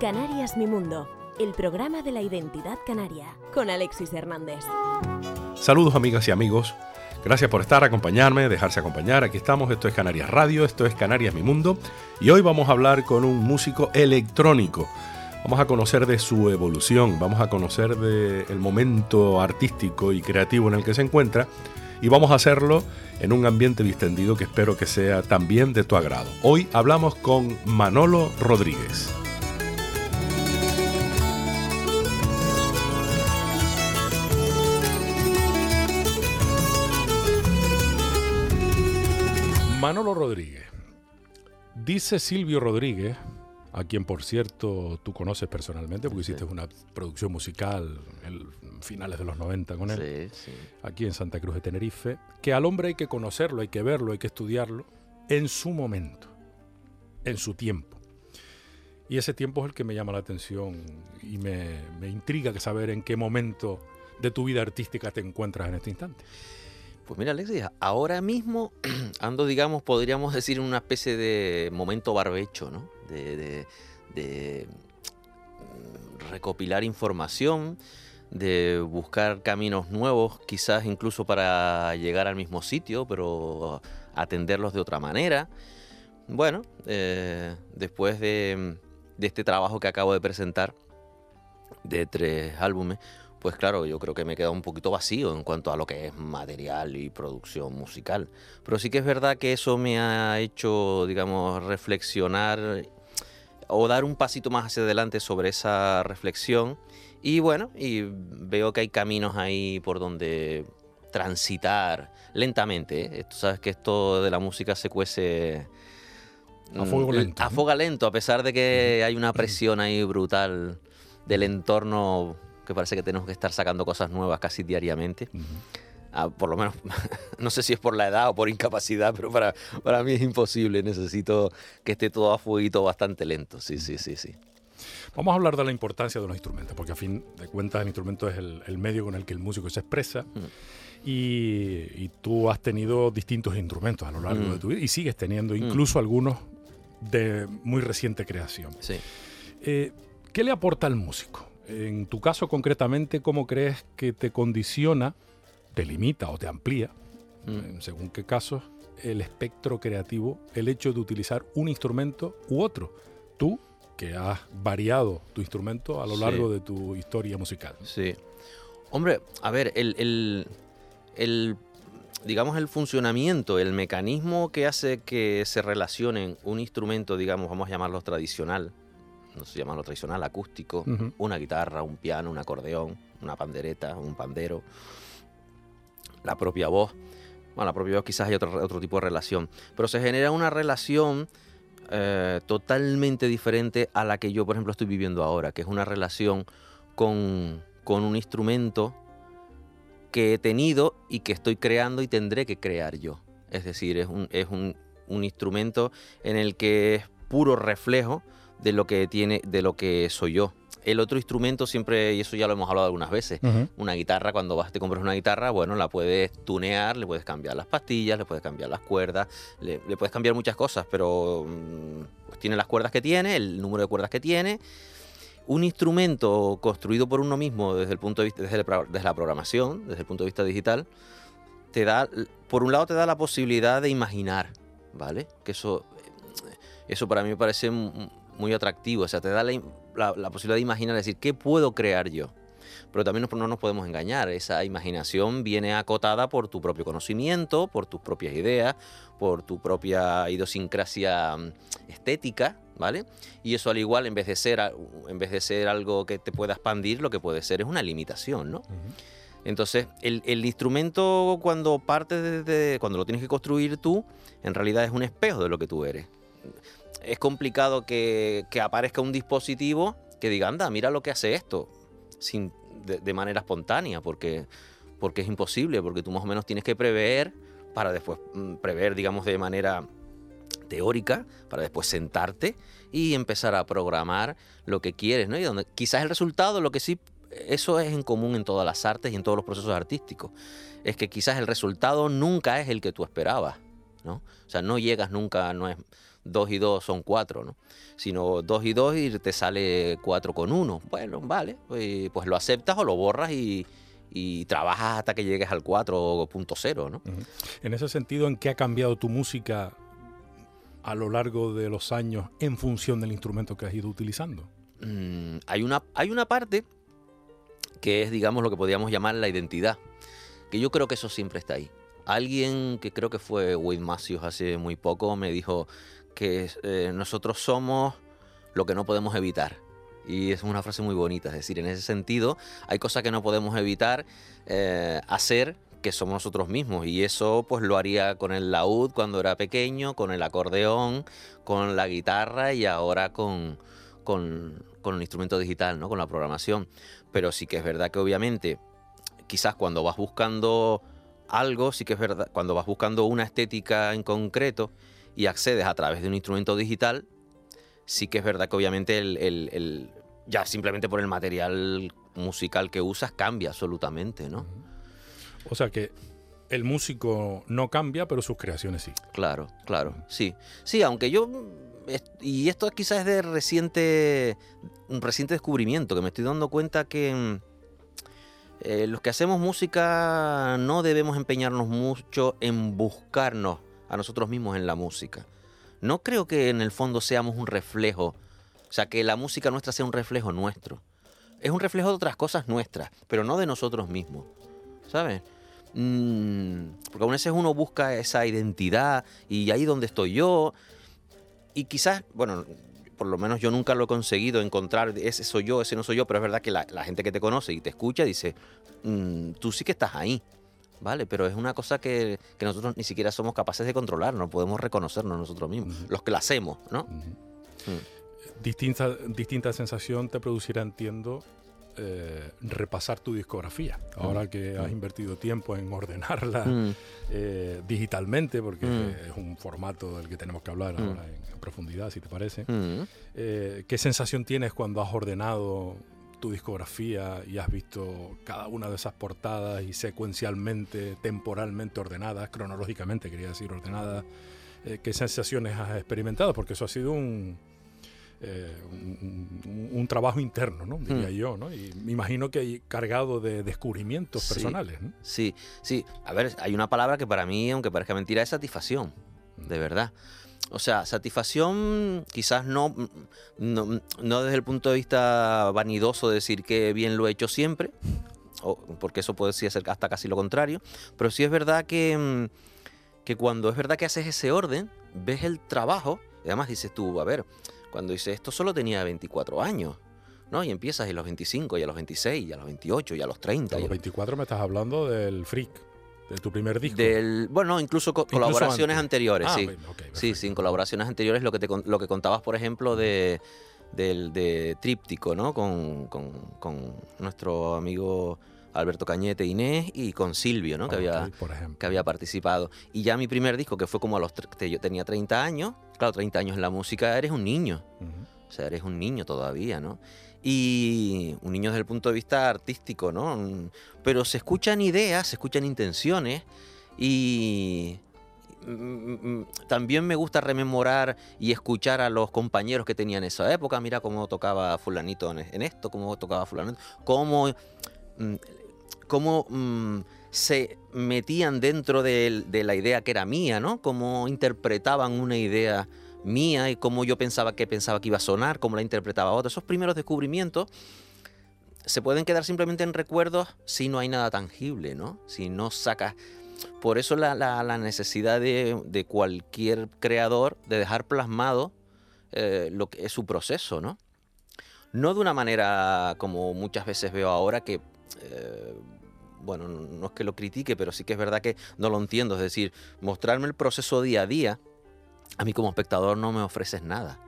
Canarias Mi Mundo, el programa de la identidad canaria, con Alexis Hernández. Saludos amigas y amigos. Gracias por estar, acompañarme, dejarse acompañar. Aquí estamos, esto es Canarias Radio, esto es Canarias Mi Mundo. Y hoy vamos a hablar con un músico electrónico. Vamos a conocer de su evolución, vamos a conocer del momento artístico y creativo en el que se encuentra. Y vamos a hacerlo en un ambiente distendido que espero que sea también de tu agrado. Hoy hablamos con Manolo Rodríguez. Manolo Rodríguez. Dice Silvio Rodríguez, a quien por cierto tú conoces personalmente, porque hiciste una producción musical en finales de los 90 con él, aquí en Santa Cruz de Tenerife, que al hombre hay que conocerlo, hay que verlo, hay que estudiarlo en su momento, en su tiempo. Y ese tiempo es el que me llama la atención y me, me intriga saber en qué momento de tu vida artística te encuentras en este instante. Pues mira, Alexis, ahora mismo ando, digamos, podríamos decir, en una especie de momento barbecho, ¿no? De, mm, recopilar información, de buscar caminos nuevos, quizás incluso para llegar al mismo sitio, pero atenderlos de otra manera. Bueno, eh, después de, de este trabajo que acabo de presentar, de tres álbumes, pues claro, yo creo que me queda un poquito vacío en cuanto a lo que es material y producción musical. Pero sí que es verdad que eso me ha hecho, digamos, reflexionar o dar un pasito más hacia adelante sobre esa reflexión. Y bueno, y veo que hay caminos ahí por donde transitar lentamente. ¿eh? Tú sabes que esto de la música se cuece a fuego mm, lento. A fuego lento, a pesar de que hay una presión ahí brutal del entorno que parece que tenemos que estar sacando cosas nuevas casi diariamente. Ah, por lo menos, no sé si es por la edad o por incapacidad, pero para, para mí es imposible. Necesito que esté todo a fueguito bastante lento. Sí, sí, sí, sí. Vamos a hablar de la importancia de los instrumentos, porque a fin de cuentas el instrumento es el, medio con el que el músico se expresa. Y, tú has tenido distintos instrumentos a lo largo de tu vida y sigues teniendo incluso algunos de muy reciente creación. Sí. Eh, ¿Qué le aporta al músico? En tu caso concretamente, ¿cómo crees que te condiciona, te limita o te amplía, mm. según qué casos, el espectro creativo, el hecho de utilizar un instrumento u otro? Tú, que has variado tu instrumento a lo largo de tu historia musical. Sí. Hombre, a ver, el, el, digamos, el funcionamiento, el mecanismo que hace que se relacionen un instrumento, digamos, vamos a llamarlo tradicional, no se llama lo tradicional, acústico, una guitarra, un piano, un acordeón, una pandereta, un pandero, la propia voz. Bueno, la propia voz quizás hay otro, otro tipo de relación, pero se genera una relación eh, totalmente diferente a la que yo, por ejemplo, estoy viviendo ahora, que es una relación con, con un instrumento que he tenido y que estoy creando y tendré que crear yo. Es decir, es un, es un, un instrumento en el que es puro reflejo de lo que tiene, de lo que soy yo. El otro instrumento siempre, y eso ya lo hemos hablado algunas veces, una guitarra, cuando vas te compras una guitarra, bueno, la puedes tunear, le puedes cambiar las pastillas, le puedes cambiar las cuerdas, le, puedes cambiar muchas cosas, pero mm, pues tiene las cuerdas que tiene, el número de cuerdas que tiene. Un instrumento construido por uno mismo desde el punto de vista, desde, desde la programación, desde el punto de vista digital, te da, por un lado te da la posibilidad de imaginar, ¿vale? Que eso, eso para mí me parece muy atractivo. O sea, te da la, posibilidad de imaginar, decir, ¿qué puedo crear yo? Pero también no, nos podemos engañar. Esa imaginación viene acotada por tu propio conocimiento, por tus propias ideas, por tu propia idiosincrasia mm, estética, ¿vale? Y eso al igual, en vez de ser, en vez de ser algo que te pueda expandir, lo que puede ser es una limitación, ¿no? Entonces, el, instrumento cuando parte de, cuando lo tienes que construir tú, en realidad es un espejo de lo que tú eres es complicado que, aparezca un dispositivo que diga, anda, mira lo que hace esto, sin, de, manera espontánea, porque, porque es imposible, porque tú más o menos tienes que prever para después mm, prever, digamos, de manera teórica, para después sentarte y empezar a programar lo que quieres, ¿no? Y donde quizás el resultado, lo que sí eso es en común en todas las artes y en todos los procesos artísticos. Es que quizás el resultado nunca es el que tú esperabas, ¿no? O sea, no llegas nunca, no es dos y dos son cuatro, ¿no? Sino dos y dos y te sale cuatro con uno. Bueno, vale, pues, pues lo aceptas o lo borras y, y trabajas hasta que llegues al 4.0, ¿no? En ese sentido, ¿en qué ha cambiado tu música a lo largo de los años en función del instrumento que has ido utilizando? Mm, hay, una, hay una parte que es, digamos, lo que podríamos llamar la identidad, que yo creo que eso siempre está ahí. Alguien que creo que fue Wade Matthews hace muy poco me dijo que eh, nosotros somos lo que no podemos evitar. Y es una frase muy bonita, es decir, en ese sentido hay cosas que no podemos evitar eh, hacer que somos nosotros mismos y eso pues lo haría con el laúd cuando era pequeño, con el acordeón, con la guitarra y ahora con, con, con el instrumento digital, ¿no? con la programación. Pero sí que es verdad que obviamente quizás cuando vas buscando algo, sí que es verdad, cuando vas buscando una estética en concreto y accedes a través de un instrumento digital, sí que es verdad que obviamente el, ya simplemente por el material musical que usas cambia absolutamente, ¿no? O sea que el músico no cambia, pero sus creaciones sí. Claro, claro, sí. Sí, aunque yo y esto quizás es de reciente un reciente descubrimiento que me estoy dando cuenta que mm, eh, los que hacemos música no debemos empeñarnos mucho en buscarnos a nosotros mismos en la música no creo que en el fondo seamos un reflejo, o sea, que la música nuestra sea un reflejo nuestro. Es un reflejo de otras cosas nuestras, pero no de nosotros mismos, ¿sabes? Mm, porque a veces uno busca esa identidad y ahí donde estoy yo, y quizás, bueno, por lo menos yo nunca lo he conseguido encontrar, ese soy yo, ese no soy yo, pero es verdad que la, gente que te conoce y te escucha dice, mm, tú sí que estás ahí, ¿vale? Pero es una cosa que, nosotros ni siquiera somos capaces de controlar, no podemos reconocernos nosotros mismos, los que la hacemos, ¿no? Mm. Distinta, distinta sensación te producirá, entiendo, eh, repasar tu discografía. Ahora que has invertido tiempo en ordenarla eh, digitalmente, porque es un formato del que tenemos que hablar ahora en, profundidad, si te parece. Eh, ¿Qué sensación tienes cuando has ordenado tu discografía y has visto cada una de esas portadas y secuencialmente, temporalmente ordenadas, cronológicamente quería decir ordenadas, eh, ¿qué sensaciones has experimentado? Porque eso ha sido un, eh, un, trabajo interno, ¿no? diría hmm. yo, ¿no? y me imagino que cargado de descubrimientos personales. Sí, sí. A ver, hay una palabra que para mí, aunque parezca mentira, es satisfacción, de verdad. O sea, satisfacción quizás no, no, desde el punto de vista vanidoso de decir que bien lo he hecho siempre, porque eso puede ser hasta casi lo contrario, pero sí es verdad que, mm, que cuando es verdad que haces ese orden, ves el trabajo, y además dices tú, a ver, cuando dices esto solo tenía 24 años, ¿no? Y empiezas a los 25, y a los 26, y a los 28, y a los 30. A los 24 me estás hablando del freak. ¿De tu primer disco? Del, bueno, incluso colaboraciones anteriores, ah, sí. sí, sí, en colaboraciones anteriores, lo que, te, lo que contabas, por ejemplo, de, del de Tríptico, ¿no? Con, con, nuestro amigo Alberto Cañete Inés y con Silvio, ¿no? que, había, que había participado. Y ya mi primer disco, que fue como a los... Yo tenía 30 años, claro, 30 años en la música, eres un niño. O sea, eres un niño todavía, ¿no? Y un niño desde el punto de vista artístico, ¿no? Pero se escuchan ideas, se escuchan intenciones y mm, mm, también me gusta rememorar y escuchar a los compañeros que tenían esa época, mira cómo tocaba fulanito en esto, cómo tocaba fulanito, cómo, mm, cómo se metían dentro de, de la idea que era mía, ¿no? Cómo interpretaban una idea mía y cómo yo pensaba que pensaba que iba a sonar, cómo la interpretaba otra. Esos primeros descubrimientos se pueden quedar simplemente en recuerdos si no hay nada tangible, ¿no? Si no sacas... Por eso la, necesidad de, cualquier creador de dejar plasmado eh, lo que es su proceso, ¿no? No de una manera como muchas veces veo ahora que... Eh, bueno, no es que lo critique, pero sí que es verdad que no lo entiendo. Es decir, mostrarme el proceso día a día a mí como espectador no me ofreces nada.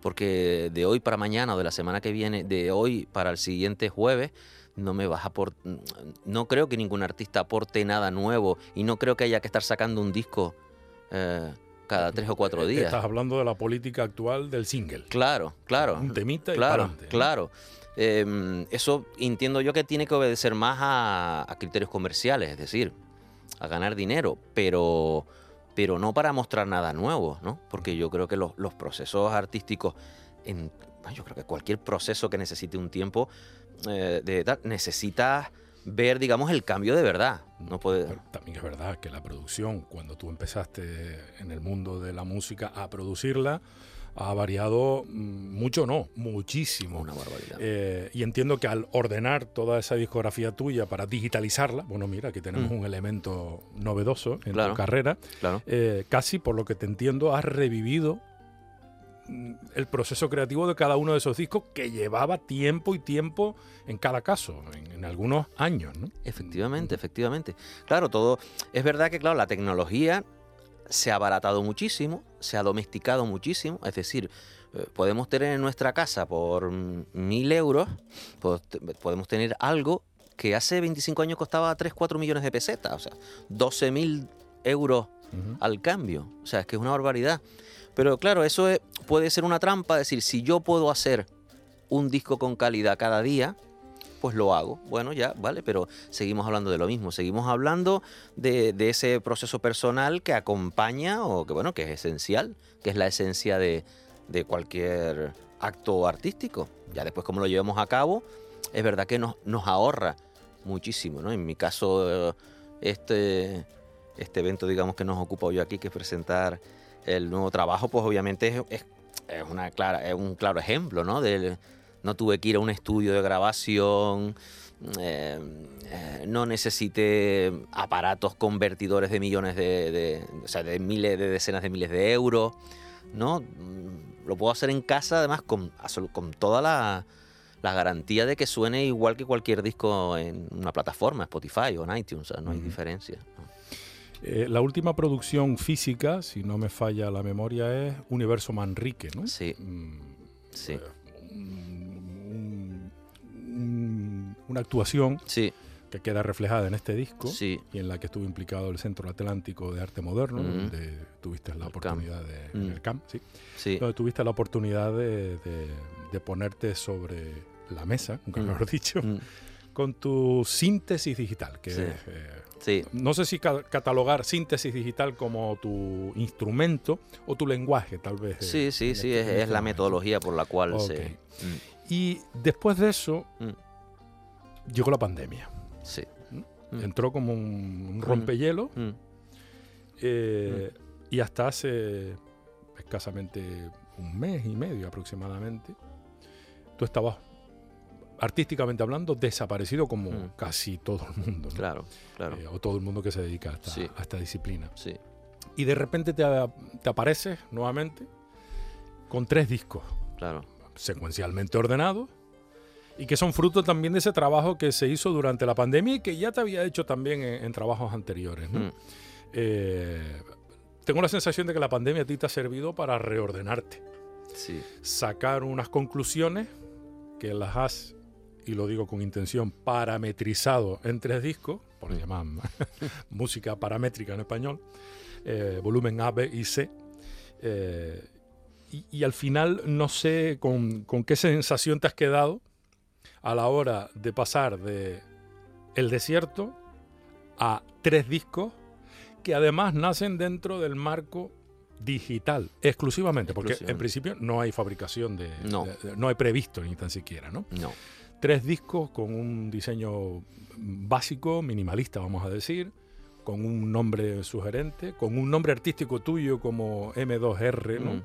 Porque de hoy para mañana o de la semana que viene, de hoy para el siguiente jueves, no me vas a no creo que ningún artista aporte nada nuevo y no creo que haya que estar sacando un disco eh, cada tres o cuatro días. Estás hablando de la política actual del single. Claro, claro. Un temita claro, y Claro. Em, eso entiendo yo que tiene que obedecer más a, criterios comerciales, es decir, a ganar dinero, pero, pero no para mostrar nada nuevo, ¿no? Porque yo creo que los, procesos artísticos, en, yo creo que cualquier proceso que necesite un tiempo, eh, de, necesita ver, digamos, el cambio de verdad. No puede... también es verdad que la producción, cuando tú empezaste en el mundo de la música a producirla, ha variado mm, mucho, no, muchísimo. Una barbaridad. Eh, y entiendo que al ordenar toda esa discografía tuya para digitalizarla, bueno, mira, aquí tenemos mm. un elemento novedoso en tu carrera, eh, casi por lo que te entiendo, has revivido mm, el proceso creativo de cada uno de esos discos que llevaba tiempo y tiempo en cada caso, en, en, algunos años, ¿no? Efectivamente, efectivamente. Claro, todo. Es verdad que, claro, la tecnología se ha abaratado muchísimo, se ha domesticado muchísimo, es decir, eh, podemos tener en nuestra casa por mil euros, podemos tener algo que hace 25 años costaba 3, 4 millones de pesetas, o sea, 12 mil euros al cambio, o sea, es que es una barbaridad. Pero claro, eso puede ser una trampa, es decir, si yo puedo hacer un disco con calidad cada día, pues lo hago. Bueno, ya, vale, pero seguimos hablando de lo mismo, seguimos hablando de, ese proceso personal que acompaña o que, bueno, que es esencial, que es la esencia de, cualquier acto artístico. Ya después, como lo llevamos a cabo, es verdad que nos, nos ahorra muchísimo, ¿no? En mi caso, este, este evento, digamos, que nos ocupa hoy aquí, que es presentar el nuevo trabajo, pues obviamente es, es, una clara, es un claro ejemplo, ¿no? Del, no tuve que ir a un estudio de grabación, eh, eh, no necesité aparatos convertidores de millones de, o sea, de miles, de decenas de miles de euros, ¿no? Lo puedo hacer en casa, además, con, con toda la, garantía de que suene igual que cualquier disco en una plataforma, Spotify o en iTunes, no hay diferencia. Eh, la última producción física, si no me falla la memoria, es Universo Manrique, ¿no? Sí. Mm, sí una actuación sí. que queda reflejada en este disco y en la que estuvo implicado el Centro Atlántico de Arte Moderno, donde tuviste la oportunidad de... el CAM, sí. Donde tuviste la oportunidad de, ponerte sobre la mesa, nunca mejor dicho, con tu síntesis digital, que eh, no sé si catalogar síntesis digital como tu instrumento o tu lenguaje, tal vez. Sí, sí, sí, este es, la metodología por la cual se... Y después de eso, llegó la pandemia. Sí. ¿Mm? Entró como un, rompehielo mm. eh, y hasta hace escasamente un mes y medio aproximadamente, tú estabas artísticamente hablando, desaparecido como mm. casi todo el mundo. Claro, claro. Eh, o todo el mundo que se dedica a esta, disciplina. Sí. Y de repente te, te, apareces nuevamente con tres discos. Claro. Secuencialmente ordenados y que son fruto también de ese trabajo que se hizo durante la pandemia y que ya te había hecho también en, trabajos anteriores. Mm. Eh, tengo la sensación de que la pandemia a ti te ha servido para reordenarte, sacar unas conclusiones que las has, y lo digo con intención, parametrizado en tres discos, por mm. llamar música paramétrica en español, eh, volumen A, B y C. Eh, y, al final no sé con, con, qué sensación te has quedado a la hora de pasar de El Desierto a tres discos que además nacen dentro del marco digital exclusivamente, porque en principio no hay fabricación de no, no hay previsto ni tan siquiera, ¿no? No. Tres discos con un diseño básico, minimalista, vamos a decir, con un nombre sugerente, con un nombre artístico tuyo como M2R, ¿no? Mm.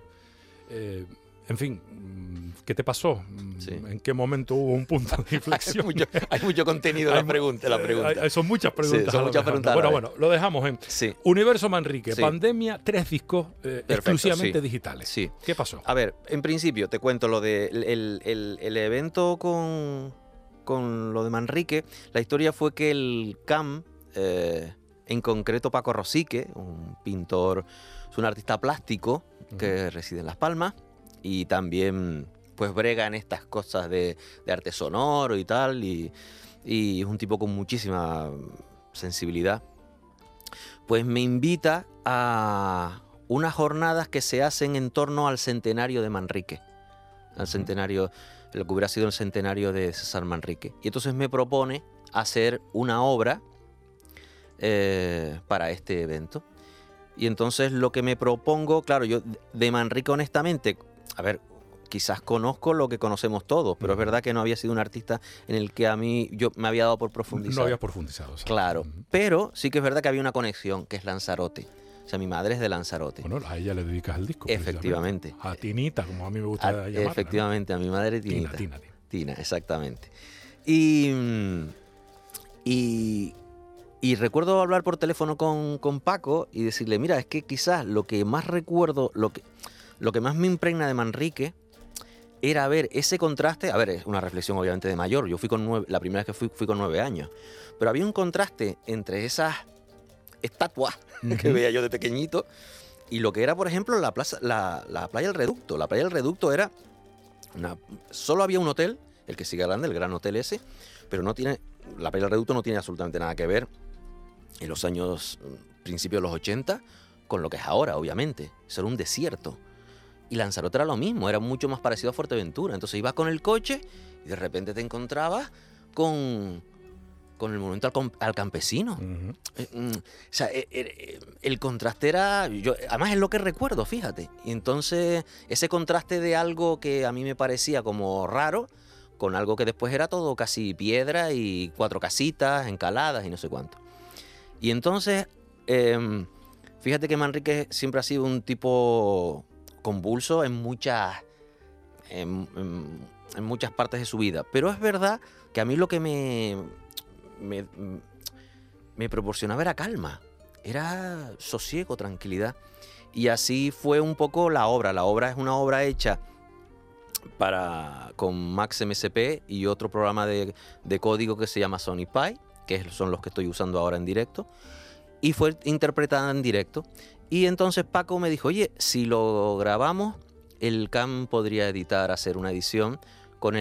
Eh, en fin, mm, ¿qué te pasó? Mm, ¿En qué momento hubo un punto de inflexión? hay, mucho, contenido en la pregunta. La pregunta. son muchas preguntas. son muchas preguntas bueno, bueno, lo dejamos en Universo Manrique, pandemia, tres discos eh, exclusivamente digitales. Sí. ¿Qué pasó? A ver, en principio te cuento lo de el, evento con, con, lo de Manrique. La historia fue que el CAM, eh, en concreto Paco Rosique, un pintor, es un artista plástico que reside en Las Palmas y también pues brega en estas cosas de, arte sonoro y tal, y, es un tipo con muchísima sensibilidad, pues me invita a unas jornadas que se hacen en torno al centenario de Manrique, al centenario lo que hubiera sido el centenario de César Manrique. Y entonces me propone hacer una obra eh, para este evento. Y entonces lo que me propongo, claro, yo de Manrique honestamente, a ver, quizás conozco lo que conocemos todos, pero es verdad que no había sido un artista en el que a mí yo me había dado por profundizar. No había profundizado. Claro, pero sí que es verdad que había una conexión, que es Lanzarote. O sea, mi madre es de Lanzarote. Bueno, a ella le dedicas el disco. Efectivamente. A Tinita, como a mí me gusta a, Efectivamente, a mi madre Tinita. Tina, Tina, Tina. exactamente. Y, y, y, recuerdo hablar por teléfono con, con, Paco y decirle, mira, es que quizás lo que más recuerdo, lo que, lo que más me impregna de Manrique era ver ese contraste, a ver, es una reflexión obviamente de mayor, yo fui con nueve, la primera vez que fui fui con nueve años, pero había un contraste entre esas estatuas que veía yo de pequeñito y lo que era, por ejemplo, la, plaza, la, playa del Reducto. La playa del Reducto era, una, solo había un hotel, el que sigue grande, el Gran Hotel ese, pero no tiene, la playa del Reducto no tiene absolutamente nada que ver en los años, principios de los 80, con lo que es ahora, obviamente. Eso era un desierto. Y Lanzarote era lo mismo, era mucho más parecido a Fuerteventura. Entonces ibas con el coche y de repente te encontrabas con, con el monumento al, campesino. Eh, mm, o sea, eh, eh, el contraste era. Yo, además es lo que recuerdo, fíjate. Y entonces, ese contraste de algo que a mí me parecía como raro, con algo que después era todo casi piedra y cuatro casitas, encaladas y no sé cuánto. Y entonces, em, fíjate que Manrique siempre ha sido un tipo convulso en muchas, en, muchas partes de su vida. Pero es verdad que a mí lo que me, me, proporcionaba era calma, era sosiego, tranquilidad. Y así fue un poco la obra. La obra es una obra hecha para, con Max MSP y otro programa de, código que se llama Sony Pi, que son los que estoy usando ahora en directo. Y fue interpretada en directo. Y entonces Paco me dijo, oye, si lo grabamos, el CAM podría editar, hacer una edición con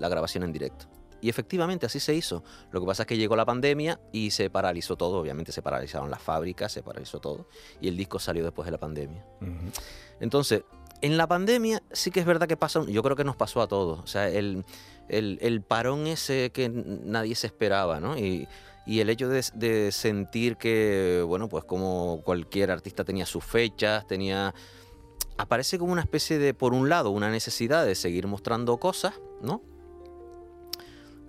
la grabación en directo. Y efectivamente así se hizo. Lo que pasa es que llegó la pandemia y se paralizó todo. Obviamente se paralizaron las fábricas, se paralizó todo. Y el disco salió después de la pandemia. Entonces, en la pandemia sí que es verdad que pasó, yo creo que nos pasó a todos. O sea, el, el, parón ese que nadie se esperaba, ¿no? Y, y el hecho de, sentir que, bueno, pues como cualquier artista tenía sus fechas, tenía... Aparece como una especie de, por un lado, una necesidad de seguir mostrando cosas, ¿no?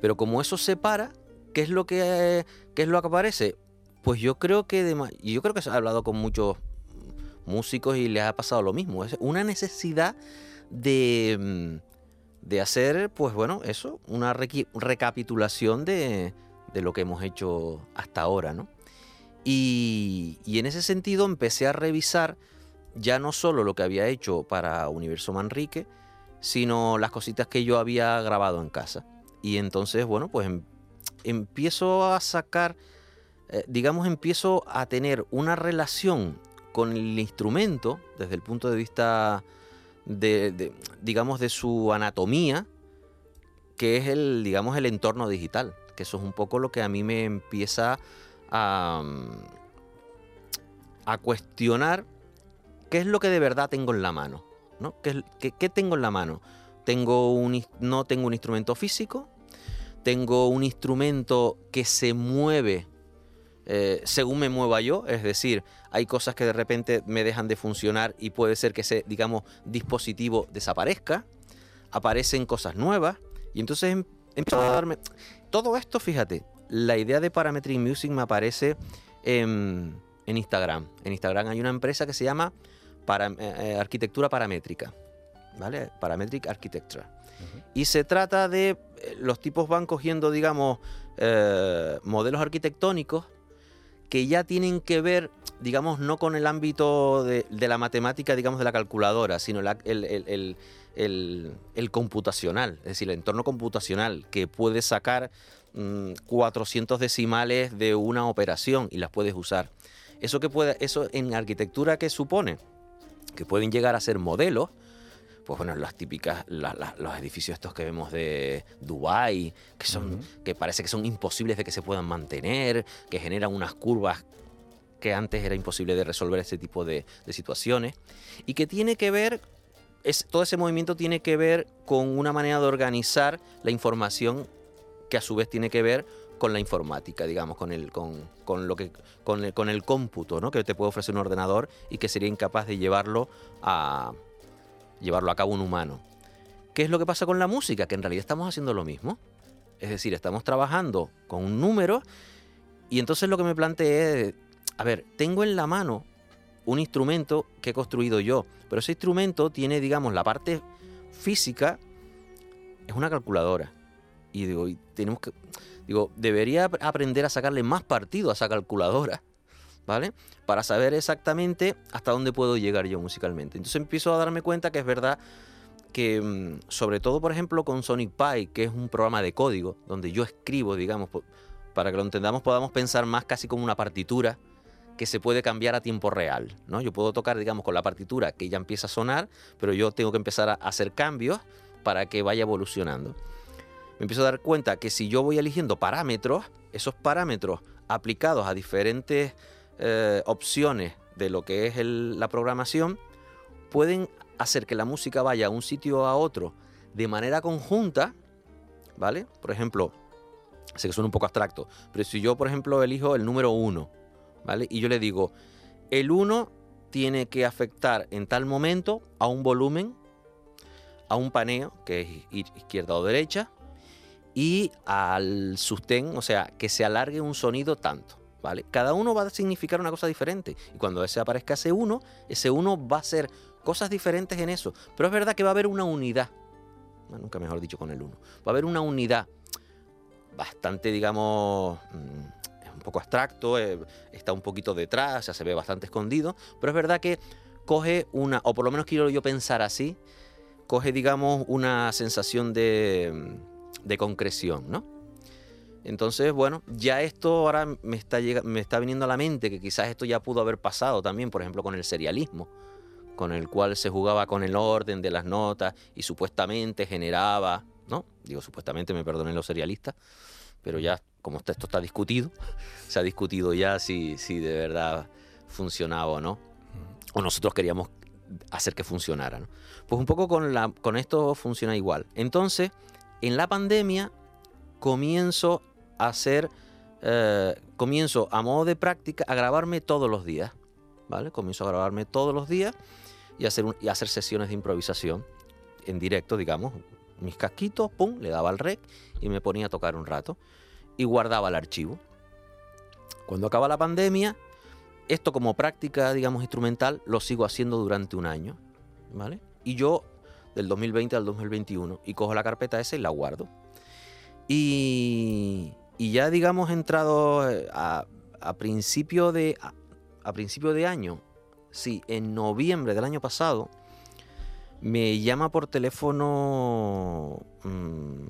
Pero como eso se para, ¿qué es lo que, qué es lo que aparece? Pues yo creo que, de, yo creo que ha hablado con muchos músicos y les ha pasado lo mismo. Es una necesidad de, de hacer, pues bueno, eso, una recapitulación de, de lo que hemos hecho hasta ahora, ¿no? Y, en ese sentido empecé a revisar ya no solo lo que había hecho para Universo Manrique, sino las cositas que yo había grabado en casa. Y entonces, bueno, pues em, empiezo a sacar, eh, digamos, empiezo a tener una relación con el instrumento desde el punto de vista de, digamos, de su anatomía, que es el, digamos, el entorno digital que eso es un poco lo que a mí me empieza a, a cuestionar qué es lo que de verdad tengo en la mano. ¿no? ¿Qué, tengo en la mano? Tengo un, no tengo un instrumento físico, tengo un instrumento que se mueve eh, según me mueva yo, es decir, hay cosas que de repente me dejan de funcionar y puede ser que ese, digamos, dispositivo desaparezca, aparecen cosas nuevas y entonces em, empiezo a darme todo esto, fíjate, la idea de Parametric Music me aparece en, Instagram. En Instagram hay una empresa que se llama para, eh, eh, Arquitectura Paramétrica, ¿vale? Parametric Architecture. Y se trata de, los tipos van cogiendo, digamos, modelos arquitectónicos que ya tienen que ver, digamos, no con el ámbito de, la matemática, digamos, de la calculadora, sino el, el, computacional, es decir, el entorno computacional que puede sacar 400 mm, decimales de una operación y las puedes usar. Eso que puede, eso en arquitectura que supone que pueden llegar a ser modelos, pues bueno, las típicas, los edificios estos que vemos de Dubai, que son, que parece que son imposibles de que se puedan mantener, que generan unas curvas que antes era imposible de resolver ese tipo de, de situaciones, y que tiene que ver es, todo ese movimiento tiene que ver con una manera de organizar la información que a su vez tiene que ver con la informática, digamos, con el, con, con lo que, con el, con el cómputo ¿no? que te puede ofrecer un ordenador y que sería incapaz de llevarlo a, llevarlo a cabo un humano. ¿Qué es lo que pasa con la música? Que en realidad estamos haciendo lo mismo. Es decir, estamos trabajando con un número y entonces lo que me planteé es, a ver, tengo en la mano un instrumento que he construido yo, pero ese instrumento tiene, digamos, la parte física, es una calculadora. Y digo, tenemos que, Digo, debería aprender a sacarle más partido a esa calculadora, ¿vale? Para saber exactamente hasta dónde puedo llegar yo musicalmente. Entonces empiezo a darme cuenta que es verdad que, mm, sobre todo, por ejemplo, con Sonic Pi, que es un programa de código, donde yo escribo, digamos, para que lo entendamos, podamos pensar más casi como una partitura que se puede cambiar a tiempo real, ¿no? Yo puedo tocar, digamos, con la partitura que ya empieza a sonar, pero yo tengo que empezar a hacer cambios para que vaya evolucionando me empiezo a dar cuenta que si yo voy eligiendo parámetros, esos parámetros aplicados a diferentes eh, opciones de lo que es la programación, pueden hacer que la música vaya a un sitio a otro de manera conjunta, ¿vale? Por ejemplo, sé que suena un poco abstracto, pero si yo, por ejemplo, elijo el número 1, ¿vale? Y yo le digo, el 1 tiene que afectar en tal momento a un volumen, a un paneo, que es izquierda o derecha, y al sustén, o sea, que se alargue un sonido tanto. ¿Vale? Cada uno va a significar una cosa diferente. Y cuando ese aparezca ese uno, ese uno va a ser cosas diferentes en eso. Pero es verdad que va a haber una unidad. nunca mejor dicho con el uno. Va a haber una unidad bastante, digamos, mm, un poco abstracto, eh, está un poquito detrás, ya se ve bastante escondido. Pero es verdad que coge una, o por lo menos quiero yo pensar así, coge, digamos, una sensación de de concreción, ¿no? Entonces, bueno, ya esto ahora me está, me está viniendo a la mente que quizás esto ya pudo haber pasado también, por ejemplo, con el serialismo, con el cual se jugaba con el orden de las notas y supuestamente generaba, ¿no? Digo, supuestamente, me perdonen los serialistas, pero ya como esto está discutido, se ha discutido ya si, si de verdad funcionaba o no, o nosotros queríamos hacer que funcionara, ¿no? Pues un poco con, la, con esto funciona igual. Entonces, en la pandemia comienzo a hacer, eh, comienzo a modo de práctica a grabarme todos los días, ¿vale? Comienzo a grabarme todos los días y hacer, y hacer sesiones de improvisación en directo, digamos, mis casquitos, pum, le daba al rec y me ponía a tocar un rato y guardaba el archivo. Cuando acaba la pandemia, esto como práctica, digamos, instrumental, lo sigo haciendo durante un año, ¿vale? Y yo del 2020 al 2021 y cojo la carpeta esa y la guardo. Y, ya digamos entrado eh, a, a principio de a, principio de año, sí, en noviembre del año pasado me llama por teléfono mm,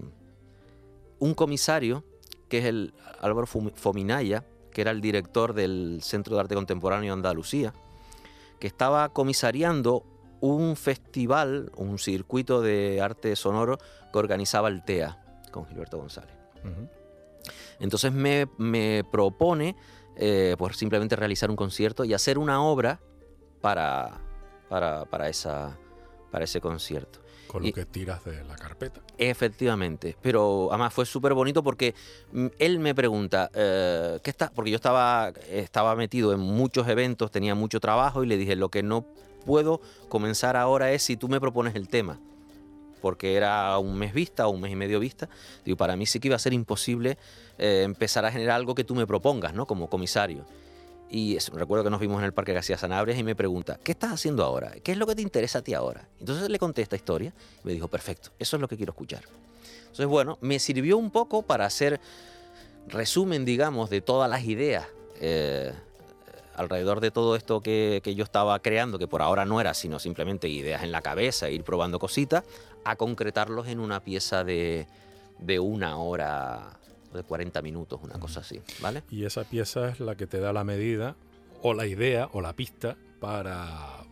un comisario que es el Álvaro Fominaya, que era el director del Centro de Arte Contemporáneo de Andalucía, que estaba comisariando un festival, un circuito de arte sonoro que organizaba el TEA con Gilberto González. Entonces me, propone eh, pues simplemente realizar un concierto y hacer una obra para, para, esa, para ese concierto. Con lo que tiras de la carpeta. Efectivamente, pero además fue súper bonito porque mm, él me pregunta, eh, ¿qué está? Porque yo estaba, estaba metido en muchos eventos, tenía mucho trabajo y le dije, lo que no puedo comenzar ahora es si tú me propones el tema. Porque era un mes vista o un mes y medio vista. Digo, para mí sí que iba a ser imposible eh, empezar a generar algo que tú me propongas, ¿no? Como comisario. Y recuerdo que nos vimos en el Parque García Sanabria y me pregunta, ¿qué estás haciendo ahora? ¿Qué es lo que te interesa a ti ahora? Entonces le conté esta historia y me dijo, perfecto, eso es lo que quiero escuchar. Entonces, bueno, me sirvió un poco para hacer resumen, digamos, de todas las ideas eh, alrededor de todo esto que, yo estaba creando, que por ahora no era sino simplemente ideas en la cabeza, ir probando cositas, a concretarlos en una pieza de, de una hora, de 40 minutos, una cosa así, ¿vale? Y esa pieza es la que te da la medida, o la idea, o la pista para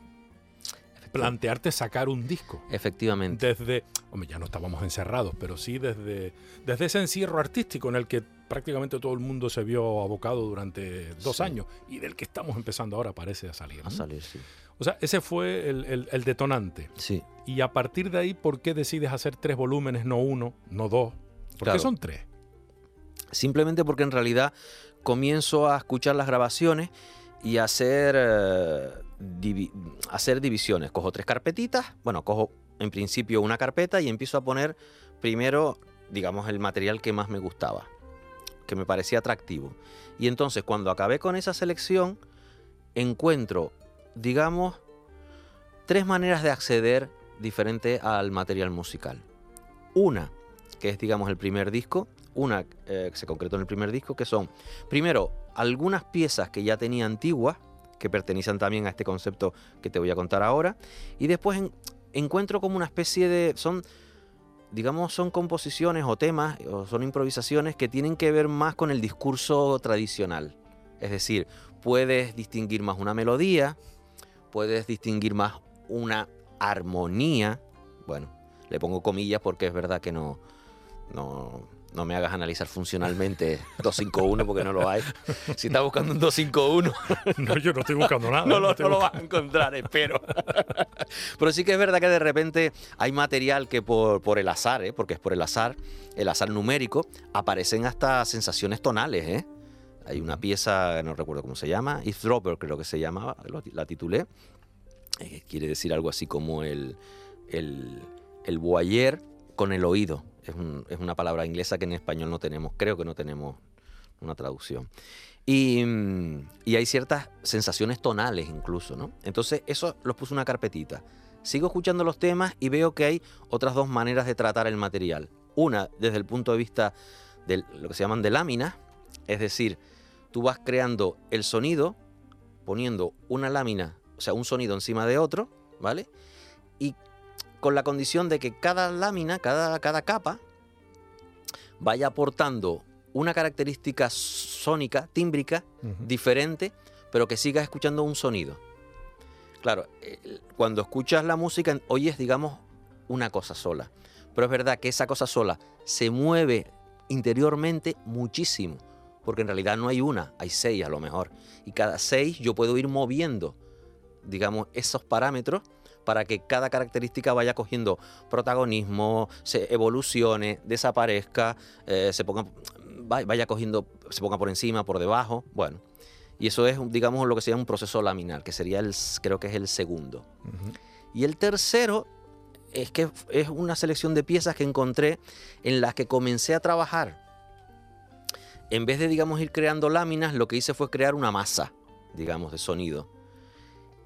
plantearte sacar un disco. Efectivamente. Desde, hombre, ya no estábamos encerrados, pero sí desde, desde ese encierro artístico en el que prácticamente todo el mundo se vio abocado durante dos años y del que estamos empezando ahora parece a salir. A salir, sí. O sea, ese fue el, el, detonante. Sí. Y a partir de ahí, ¿por qué decides hacer tres volúmenes, no uno, no dos? ¿Por qué son tres? Simplemente porque en realidad comienzo a escuchar las grabaciones y a hacer, eh, hacer divisiones. Cojo tres carpetitas, bueno, cojo en principio una carpeta y empiezo a poner primero, digamos, el material que más me gustaba, que me parecía atractivo. Y entonces cuando acabé con esa selección, encuentro, digamos, tres maneras de acceder diferente al material musical. Una, que es, digamos, el primer disco, una eh, que se concretó en el primer disco, que son, primero, algunas piezas que ya tenía antiguas, que pertenecen también a este concepto que te voy a contar ahora, y después encuentro como una especie de... son digamos, son composiciones o temas o son improvisaciones que tienen que ver más con el discurso tradicional. Es decir, puedes distinguir más una melodía, puedes distinguir más una armonía. Bueno, le pongo comillas porque es verdad que no, no, no me hagas analizar funcionalmente 251 porque no lo hay. Si estás buscando un 251. No, yo no estoy buscando nada. No, lo, vas a encontrar, espero. Pero sí que es verdad que de repente hay material que por, por el azar, ¿eh? porque es por el azar, el azar numérico, aparecen hasta sensaciones tonales. ¿eh? Hay una pieza, no recuerdo cómo se llama, Dropper creo que se llamaba, la titulé. Eh, quiere decir algo así como el, el, el boyer con el oído es, una palabra inglesa que en español no tenemos, creo que no tenemos una traducción. Y, hay ciertas sensaciones tonales incluso, ¿no? Entonces eso los puse una carpetita. Sigo escuchando los temas y veo que hay otras dos maneras de tratar el material. Una desde el punto de vista de lo que se llaman de láminas, es decir, tú vas creando el sonido poniendo una lámina, o sea, un sonido encima de otro, ¿vale? Y con la condición de que cada lámina, cada, cada capa, vaya aportando una característica sónica, tímbrica, diferente, pero que sigas escuchando un sonido. Claro, cuando escuchas la música, oyes, digamos, una cosa sola. Pero es verdad que esa cosa sola se mueve interiormente muchísimo, porque en realidad no hay una, hay seis a lo mejor. Y cada seis yo puedo ir moviendo, digamos, esos parámetros para que cada característica vaya cogiendo protagonismo, se evolucione, desaparezca, eh, se ponga, vaya cogiendo, se ponga por encima, por debajo, bueno. Y eso es, digamos, lo que sería un proceso laminar, que sería el, creo que es el segundo. Y el tercero es que es una selección de piezas que encontré en las que comencé a trabajar. En vez de, digamos, ir creando láminas, lo que hice fue crear una masa, digamos, de sonido.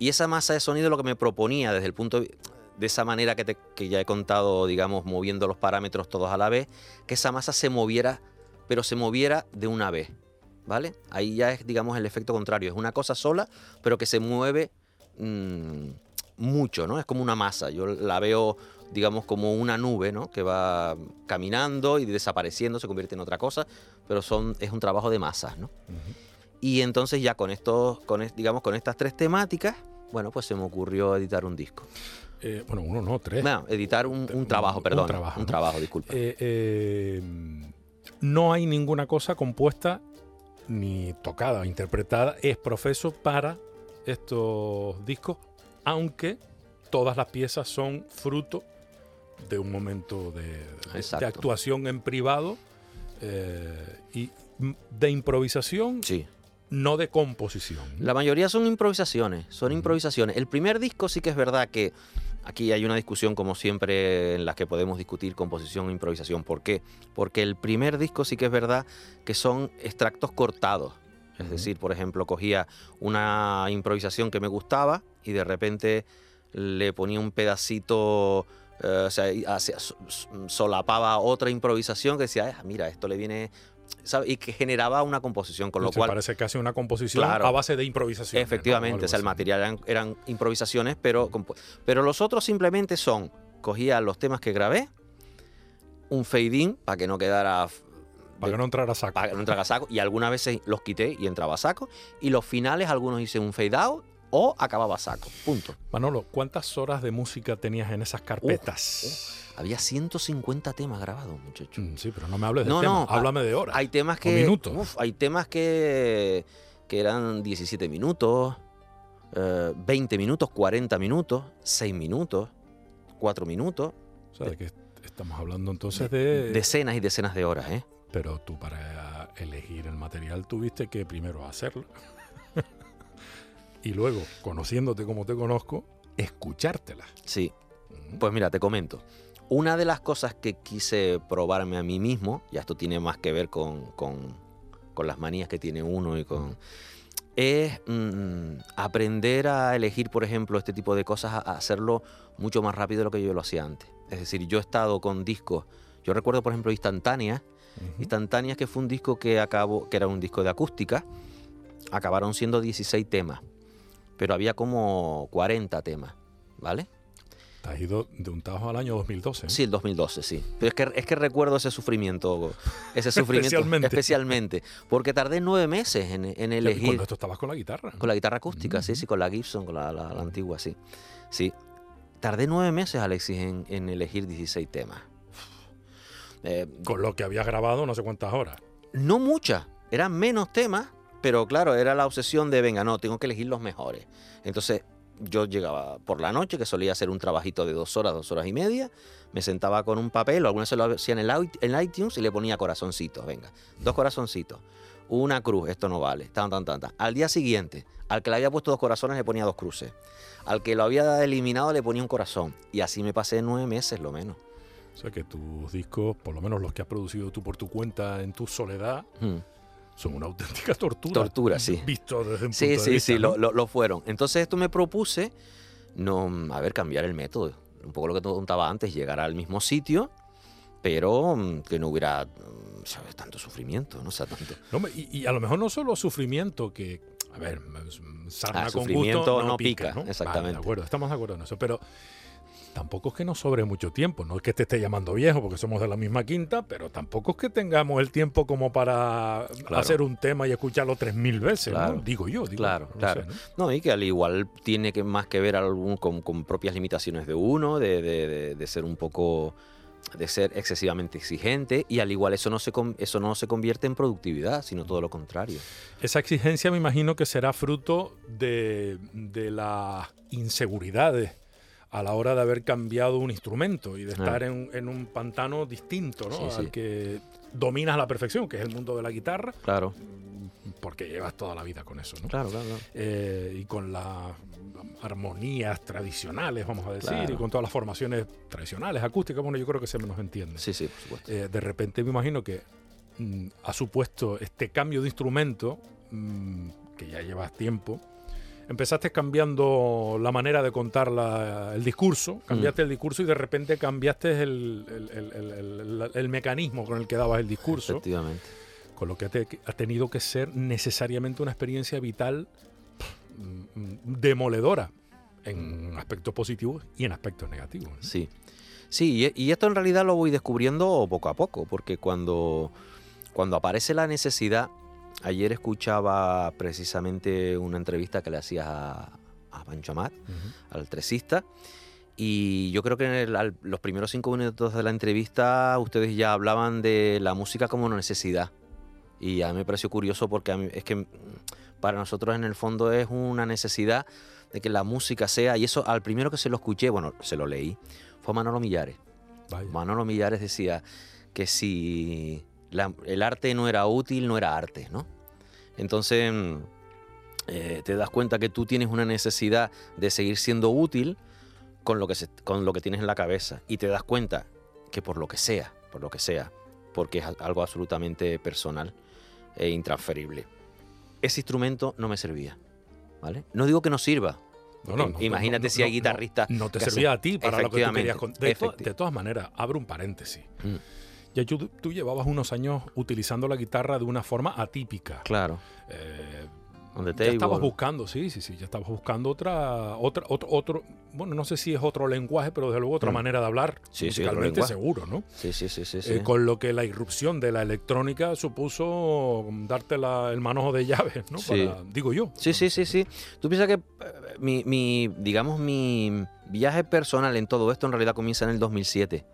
Y esa masa de sonido lo que me proponía desde el punto de, esa manera que, que ya he contado, digamos, moviendo los parámetros todos a la vez, que esa masa se moviera, pero se moviera de una vez. ¿Vale? Ahí ya es, digamos, el efecto contrario. Es una cosa sola, pero que se mueve mm, mucho, ¿no? Es como una masa. Yo la veo, digamos, como una nube, ¿no? Que va caminando y desapareciendo, se convierte en otra cosa, pero son, es un trabajo de masas, ¿no? Y entonces ya con estos, con, digamos, con estas tres temáticas, bueno, pues se me ocurrió editar un disco. Eh, bueno, uno no, tres. No, editar un, trabajo, perdón. Un trabajo, un trabajo disculpa. Eh, eh, no hay ninguna cosa compuesta ni tocada, interpretada, es profeso para estos discos, aunque todas las piezas son fruto de un momento de, actuación en privado y de improvisación. Sí no de composición. La mayoría son improvisaciones, son improvisaciones. El primer disco sí que es verdad que aquí hay una discusión como siempre en la que podemos discutir composición e improvisación. ¿Por qué? Porque el primer disco sí que es verdad que son extractos cortados. Es decir, por ejemplo, cogía una improvisación que me gustaba y de repente le ponía un pedacito, eh, o sea, solapaba otra improvisación que decía, ah, mira, esto le viene y que generaba una composición, con lo cual... Parece casi una composición a base de improvisación. Efectivamente, o sea, el material eran, improvisaciones, pero, pero los otros simplemente son, cogía los temas que grabé, un fade in para que no quedara... Para que no entrara saco. Para que no entrara saco, y algunas veces los quité y entraba saco, y los finales algunos hice un fade out o acababa saco. Punto. Manolo, ¿cuántas horas de música tenías en esas carpetas? Uf, había 150 temas grabados, muchachos. Mm, Sí, pero no me hables de No, temas, no, háblame de horas. Hay temas o que. minutos. uf, hay temas que, que eran 17 minutos, eh, 20 minutos, 40 minutos, 6 minutos, 4 minutos. O sea, de que estamos hablando entonces de... Decenas y decenas de horas, ¿eh? Pero tú para elegir el material tuviste que primero hacerlo. Y luego, conociéndote como te conozco, escuchártela. Sí. Mm. Pues mira, te comento. Una de las cosas que quise probarme a mí mismo, y esto tiene más que ver con, con- con las manías que tiene uno y con... Es mm, aprender a elegir, por ejemplo, este tipo de cosas, a hacerlo mucho más rápido de lo que yo lo hacía antes. Es decir, yo he estado con discos, yo recuerdo, por ejemplo, Instantáneas, Ujú. Instantáneas que fue un disco que acabó, que era un disco de acústica, acabaron siendo 16 temas, pero había como 40 temas, ¿vale? Te has ido de un tajo al año 2012. ¿eh? Sí, el 2012, sí. Pero es que, es que recuerdo ese sufrimiento, ese sufrimiento Especialmente. especialmente, porque tardé nueve meses en, en Y elegir Cuando esto estabas con la guitarra. con la guitarra acústica, sí, Ujú. sí, con la Gibson, con la, la- la antigua, sí. Sí, tardé nueve meses, Alexis, en, en elegir 16 temas. Eh, Con lo que habías grabado no sé cuántas horas. no muchas, eran menos temas, pero claro, era la obsesión de, venga, no, tengo que elegir los mejores. Entonces yo llegaba por la noche, que solía hacer un trabajito de dos horas, dos horas y media, me sentaba con un papel, o algunas se lo hacía en el en iTunes y le ponía corazoncitos, venga, dos corazoncitos, una cruz, esto no vale, tan, tan, tan, tan. Al día siguiente, al que le había puesto dos corazones le ponía dos cruces, al que lo había eliminado le ponía un corazón, y así me pasé nueve meses lo menos. O sea que tus discos, por lo menos los que has producido tú por tu cuenta en tu soledad, Hmm. Son una auténtica tortura. Tortura, sí. Visto desde un Sí, punto de sí, vista, sí, ¿no? lo, lo- fueron. Entonces esto me propuse, no, a ver, cambiar el método. Un poco lo que te contaba antes, llegar al mismo sitio, pero mm, que no hubiera mm, ¿sabes? tanto sufrimiento, no o sea, tanto. No, y, y a lo mejor no solo sufrimiento, que, a ver, sarna Ah, con sufrimiento gusto no, no pica, pica, ¿no? Vale, exactamente. de acuerdo, estamos de acuerdo en eso, pero tampoco es que nos sobre mucho tiempo, no es que te esté llamando viejo porque somos de la misma quinta, pero tampoco es que tengamos el tiempo como para Claro. hacer un tema y escucharlo tres mil veces, ¿no? Digo yo, digo, Claro, no claro. sé, ¿no? No, y que al igual tiene que más que ver algún, con, con propias limitaciones de uno, de, de- de- de ser un poco de ser excesivamente exigente y al igual eso no se con- eso no se convierte en productividad, sino todo lo contrario. Esa exigencia me imagino que será fruto de, de las inseguridades a la hora de haber cambiado un instrumento y de Ah. estar en, en un pantano distinto, ¿no? Sí, sí. Al que dominas a la perfección, que es el mundo de la guitarra, Claro, porque llevas toda la vida con eso, ¿no? claro, claro. claro. Eh, y con las armonías tradicionales, vamos a decir, Claro. y con todas las formaciones tradicionales, acústicas, bueno, yo creo que se nos entiende. Sí, sí, por supuesto. Eh, de repente me imagino que mm, ha supuesto este cambio de instrumento, mm, que ya llevas tiempo. Empezaste cambiando la manera de contar la- el discurso, cambiaste el discurso y de repente cambiaste el, el- el- el- el- el mecanismo con el que dabas el discurso, Efectivamente. con lo que te- ha tenido que ser necesariamente una experiencia vital mm, mm, demoledora en aspectos positivos y en aspectos negativos. ¿no? Sí. Sí, y, y esto en realidad lo voy descubriendo poco a poco, porque cuando, cuando aparece la necesidad, ayer escuchaba precisamente una entrevista que le hacías a, a Pancho Amat, Ujú. al tresista, y yo creo que en el- al- los primeros cinco minutos de la entrevista ustedes ya hablaban de la música como una necesidad. Y a mí me pareció curioso porque a mí- es que mm, para nosotros en el fondo es una necesidad de que la música sea, y eso al primero que se lo escuché, bueno, se lo leí, fue Manolo Millares. Vaya. Manolo Millares decía que si la- el arte no era útil, no era arte, ¿no? Entonces mm, eh, te das cuenta que tú tienes una necesidad de seguir siendo útil con lo, que se- con lo que tienes en la cabeza y te das cuenta que por lo que sea, por lo que sea, porque es algo absolutamente personal e intransferible, ese instrumento no me servía, ¿vale? No digo que no sirva. No, no, Im- no, Imagínate no, si hay guitarristas No, te servía a ti para lo que tú querías to- de todas maneras, abro un paréntesis. Mm, Ya tú, tú llevabas unos años utilizando la guitarra de una forma atípica. claro, Eh, ya estabas buscando, sí, sí, sí, ya estabas buscando otra, otra, otro, otro, bueno, no sé si es otro lenguaje, pero desde luego otra mm. manera de hablar, sí, musicalmente seguro, ¿no? Sí, sí, sí, sí, eh, con lo que la irrupción de la electrónica supuso darte la, el manojo de llaves, ¿no? digo yo. Sí, sí, sí, sí. Tú piensas que eh, mi, mi, digamos, mi viaje personal en todo esto en realidad comienza en el 2007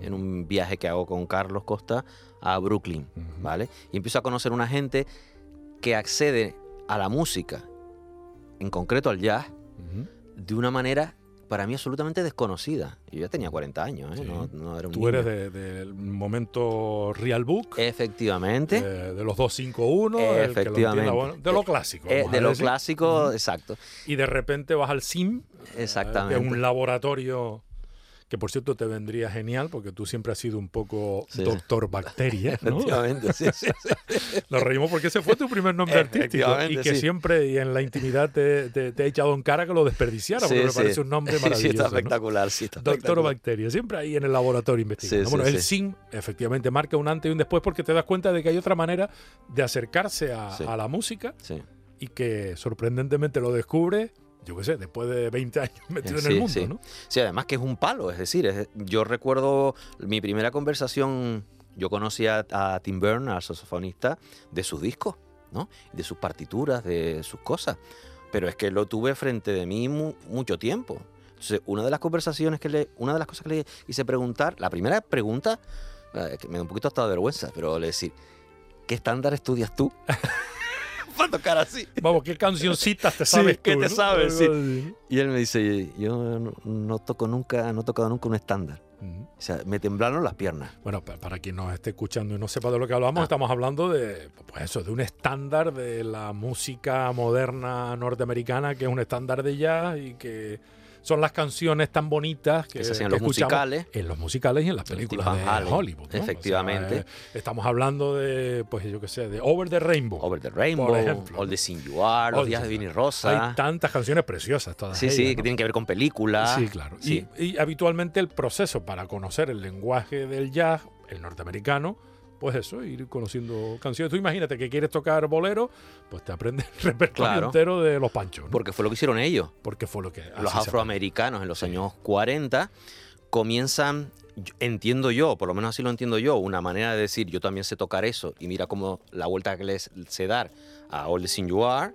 en un viaje que hago con Carlos Costa a Brooklyn, ¿vale? Y empiezo a conocer una gente que accede a la música, en concreto al jazz, de una manera para mí absolutamente desconocida. Yo ya tenía 40 años, ¿eh? no, era un Tú eres del momento Real Book. Efectivamente. de los 251. Efectivamente. de lo clásico. Eh, de lo clásico, exacto. Y de repente vas al SIM. Exactamente. un laboratorio que por cierto te vendría genial porque tú siempre has sido un poco doctor bacteria, ¿no? Efectivamente, sí, sí, Nos reímos porque ese fue tu primer nombre artístico y que siempre y en la intimidad te, te, he echado en cara que lo desperdiciara porque me parece un nombre maravilloso. Sí, está espectacular, sí, Doctor Bacteria, siempre ahí en el laboratorio investigando. bueno, el SIM efectivamente marca un antes y un después porque te das cuenta de que hay otra manera de acercarse a, a la música y que sorprendentemente lo descubre yo qué sé, después de 20 años metido en el mundo, sí. ¿no? Sí, además que es un palo, es decir, yo recuerdo mi primera conversación, yo conocí a, Tim Byrne, al saxofonista, de sus discos, ¿no? De sus partituras, de sus cosas. Pero es que lo tuve frente de mí mucho tiempo. Entonces, una de las conversaciones que le, una de las cosas que le hice preguntar, la primera pregunta, eh, que me da un poquito hasta de vergüenza, pero le decir, ¿qué estándar estudias tú? para tocar así. Vamos, ¿qué cancioncitas te sabes ¿Qué te sabes? Y él me dice, yo no, toco nunca, no he tocado nunca un estándar. O sea, me temblaron las piernas. Bueno, para quien nos esté escuchando y no sepa de lo que hablamos, ah. estamos hablando de, pues eso, de un estándar de la música moderna norteamericana, que es un estándar de jazz y que son las canciones tan bonitas que, se hacen en los musicales. En los musicales y en las películas de Hollywood. Efectivamente. Eh, estamos hablando de, pues yo qué sé, de Over the Rainbow. Over the Rainbow, por ejemplo, All the Sin You Are, Los Días de Vini Rosa. Hay tantas canciones preciosas todas. Sí, sí, que tienen que ver con películas. Sí, claro. Y, y habitualmente el proceso para conocer el lenguaje del jazz, el norteamericano, pues eso, ir conociendo canciones. Tú imagínate que quieres tocar bolero, pues te aprendes el repertorio entero de los panchos. Porque fue lo que hicieron ellos. Porque fue lo que... Los afroamericanos en los años 40 comienzan entiendo yo, por lo menos así lo entiendo yo, una manera de decir yo también sé tocar eso y mira cómo la vuelta que les sé dar a All the Sing You Are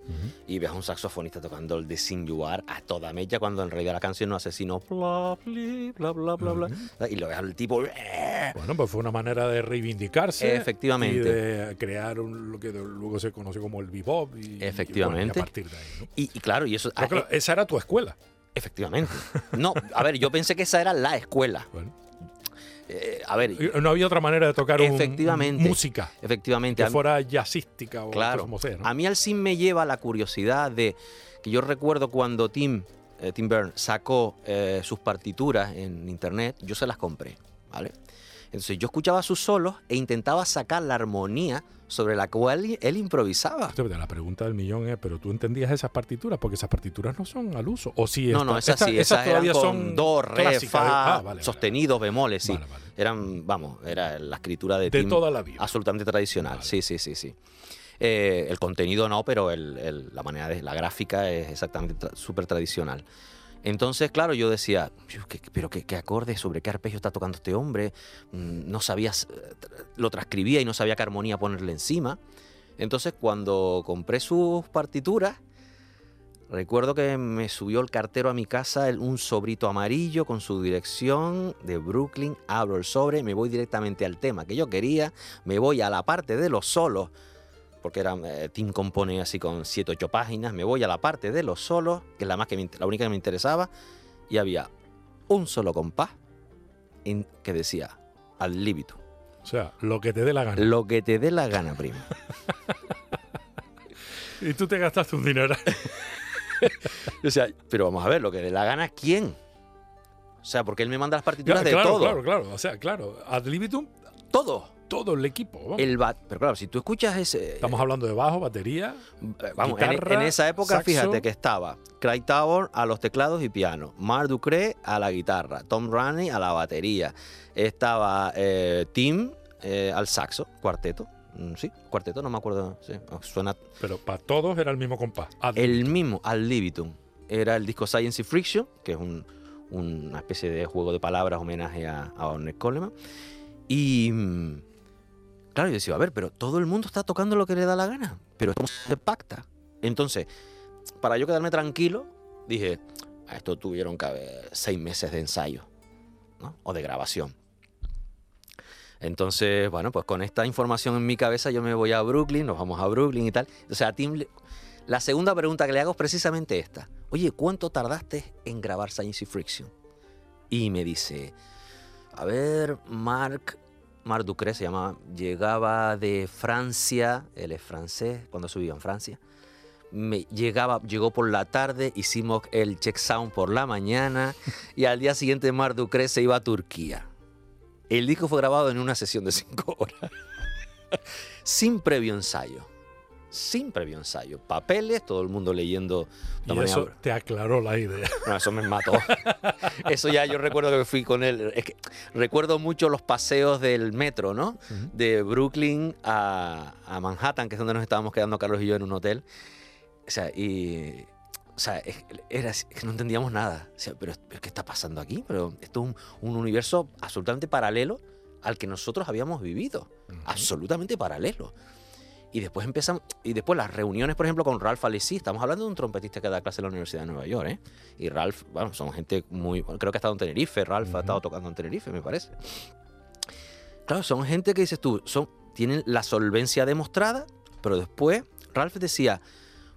y ves a un saxofonista tocando All the Sing You Are a toda mecha cuando en realidad la canción no hace sino bla bla bla bla bla, y lo ves al tipo eh". bueno pues fue una manera de reivindicarse efectivamente. y de crear lo que luego se conoció como el bebop y, efectivamente y, a partir de ahí y, claro y eso ah, eh, esa era tu escuela. Efectivamente. No a ver yo pensé que esa era la escuela. Bueno eh, a ver. No había otra manera de tocar efectivamente, música. Efectivamente. Que fuera jazzística o claro, como sea. A mí al sí me lleva la curiosidad de que yo recuerdo cuando Tim, eh, Tim Byrne sacó eh, sus partituras en internet, yo se las compré, ¿vale? Entonces yo escuchaba sus solos e intentaba sacar la armonía sobre la cual él improvisaba. La pregunta del millón es, ¿pero tú entendías esas partituras? Porque esas partituras no son al uso. ¿O sí no, no, esas sí, esas, todavía son do, re, fa, ah, sostenidos, bemoles, sí. Eran, vamos, era la escritura de, de toda la vida. Absolutamente tradicional, sí, sí, sí, sí. Eh, el contenido no, pero la manera de la gráfica es exactamente súper tradicional. Entonces, claro, yo decía, pero qué, qué acorde, sobre qué arpegio está tocando este hombre. Mm, no sabías, eh, lo transcribía y no sabía qué armonía ponerle encima. Entonces, cuando compré sus partituras, recuerdo que me subió el cartero a mi casa un sobrito amarillo con su dirección de Brooklyn. Abro el sobre, me voy directamente al tema que yo quería, me voy a la parte de los solos porque era, eh, Tim compone así con 7 8 páginas, me voy a la parte de los solos, que es la, más que la única que me interesaba, y había un solo compás que decía al líbito. O sea, lo que te dé la gana. Lo que te dé la gana, primo. y tú te gastaste un dinero. o sea, pero vamos a ver, lo que dé la gana, ¿quién? O sea, porque él me manda las partituras de todo. Claro, claro, o sea, claro, ad libitum. Todo todo el equipo. El pero claro, si tú escuchas ese. Estamos hablando de bajo, batería. Eh, vamos, en, esa época, fíjate que estaba Craig Tower a los teclados y piano, Mark Ducre a la guitarra, Tom Raney a la batería, estaba eh, Tim eh, al saxo, cuarteto. Mm, sí, cuarteto, no me acuerdo. suena. Pero para todos era el mismo compás. el mismo, Ad libitum. Era el disco Science Friction, que es una especie de juego de palabras, homenaje a, a Ornette Coleman. Y. Claro, yo decía, a ver, pero todo el mundo está tocando lo que le da la gana. Pero esto se pacta. Entonces, para yo quedarme tranquilo, dije, a esto tuvieron que haber seis meses de ensayo, ¿no? O de grabación. Entonces, bueno, pues con esta información en mi cabeza yo me voy a Brooklyn, nos vamos a Brooklyn y tal. O sea, Tim, la segunda pregunta que le hago es precisamente esta. Oye, ¿cuánto tardaste en grabar Science Friction? Y me dice, a ver, Marc, Marc Ducre se llama, llegaba de Francia, él es francés, cuando subía en Francia. Me llegaba, llegó por la tarde, hicimos el check sound por la mañana y al día siguiente Marc Ducre se iba a Turquía. El disco fue grabado en una sesión de cinco horas, sin previo ensayo. Sin previo ensayo. Papeles, todo el mundo leyendo. Y eso te aclaró la idea. No, eso me mató. eso ya yo recuerdo que fui con él. Es que recuerdo mucho los paseos del metro, ¿no? De Brooklyn a, a Manhattan, que es donde nos estábamos quedando Carlos y yo en un hotel. O sea, y o sea, era, que no entendíamos nada. O sea, pero, ¿qué está pasando aquí? Pero esto es un, universo absolutamente paralelo al que nosotros habíamos vivido. Absolutamente paralelo. Y después empezamos, y después las reuniones, por ejemplo, con Ralph Alessi, estamos hablando de un trompetista que da clase en la Universidad de Nueva York, ¿eh? Y Ralph, bueno, son gente muy, creo que ha estado en Tenerife, Ralph ha estado tocando en Tenerife, me parece. Claro, son gente que dices tú, son, tienen la solvencia demostrada, pero después Ralph decía,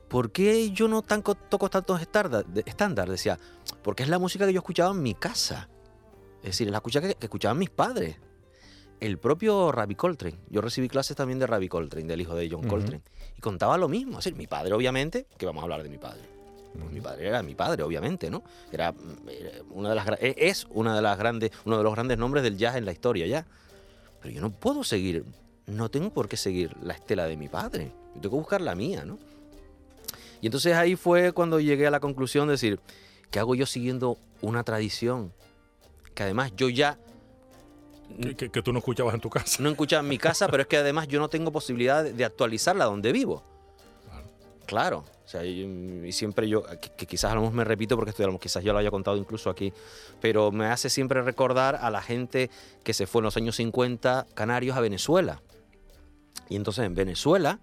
¿por qué yo no toco tantos estándares? Decía, porque es la música que yo escuchaba en mi casa. Es decir, es la música que, escuchaban mis padres. El propio Ravi Coltrane. Yo recibí clases también de Ravi Coltrane, del hijo de John Coltrane. Y contaba lo mismo. Es decir, mi padre, obviamente, que vamos a hablar de mi padre. Pues mi padre era mi padre, obviamente, ¿no? Era, una de las e, es una de las grandes, uno de los grandes nombres del jazz en la historia ya. Pero yo no puedo seguir, no tengo por qué seguir la estela de mi padre. Yo tengo que buscar la mía, ¿no? Y entonces ahí fue cuando llegué a la conclusión de decir, ¿qué hago yo siguiendo una tradición? Que además yo ya... Que, tú no escuchabas en tu casa. No escuchaba en mi casa, pero es que además yo no tengo posibilidad de, actualizarla donde vivo. Claro. O sea, y, siempre yo, que, quizás a lo mejor me repito porque esto quizás yo lo haya contado incluso aquí, pero me hace siempre recordar a la gente que se fue en los años 50 canarios a Venezuela. Y entonces en Venezuela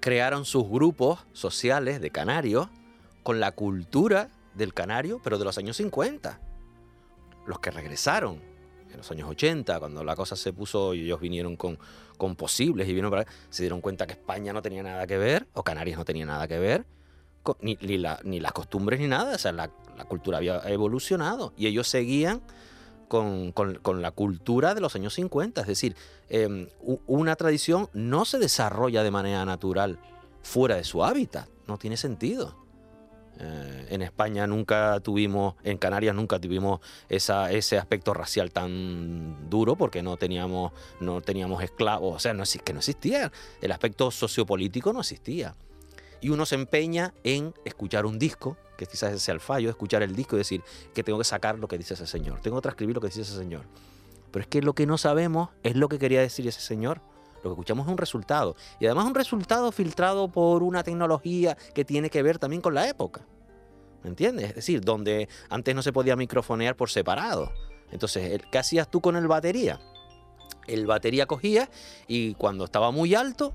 crearon sus grupos sociales de canarios con la cultura del canario, pero de los años 50. Los que regresaron en los años 80, cuando la cosa se puso y ellos vinieron con, con posibles y vieron para, se dieron cuenta que España no tenía nada que ver, o Canarias no tenía nada que ver, ni, las costumbres ni nada, o sea, la, cultura había evolucionado y ellos seguían con, la cultura de los años 50. Es decir, em, una tradición no se desarrolla de manera natural fuera de su hábitat. No tiene sentido. Eh, en España nunca tuvimos, en Canarias nunca tuvimos ese aspecto racial tan duro porque no teníamos, no teníamos esclavos, o sea, no, que no existía. El aspecto sociopolítico no existía y uno se empeña en escuchar un disco, que quizás sea el fallo, escuchar el disco y decir que tengo que sacar lo que dice ese señor, tengo que transcribir lo que dice ese señor. Pero es que lo que no sabemos es lo que quería decir ese señor. Lo que escuchamos es un resultado. Y además un resultado filtrado por una tecnología que tiene que ver también con la época. ¿Me entiendes? Es decir, donde antes no se podía microfonear por separado. Entonces, ¿qué hacías tú con el batería? El batería cogía y cuando estaba muy alto,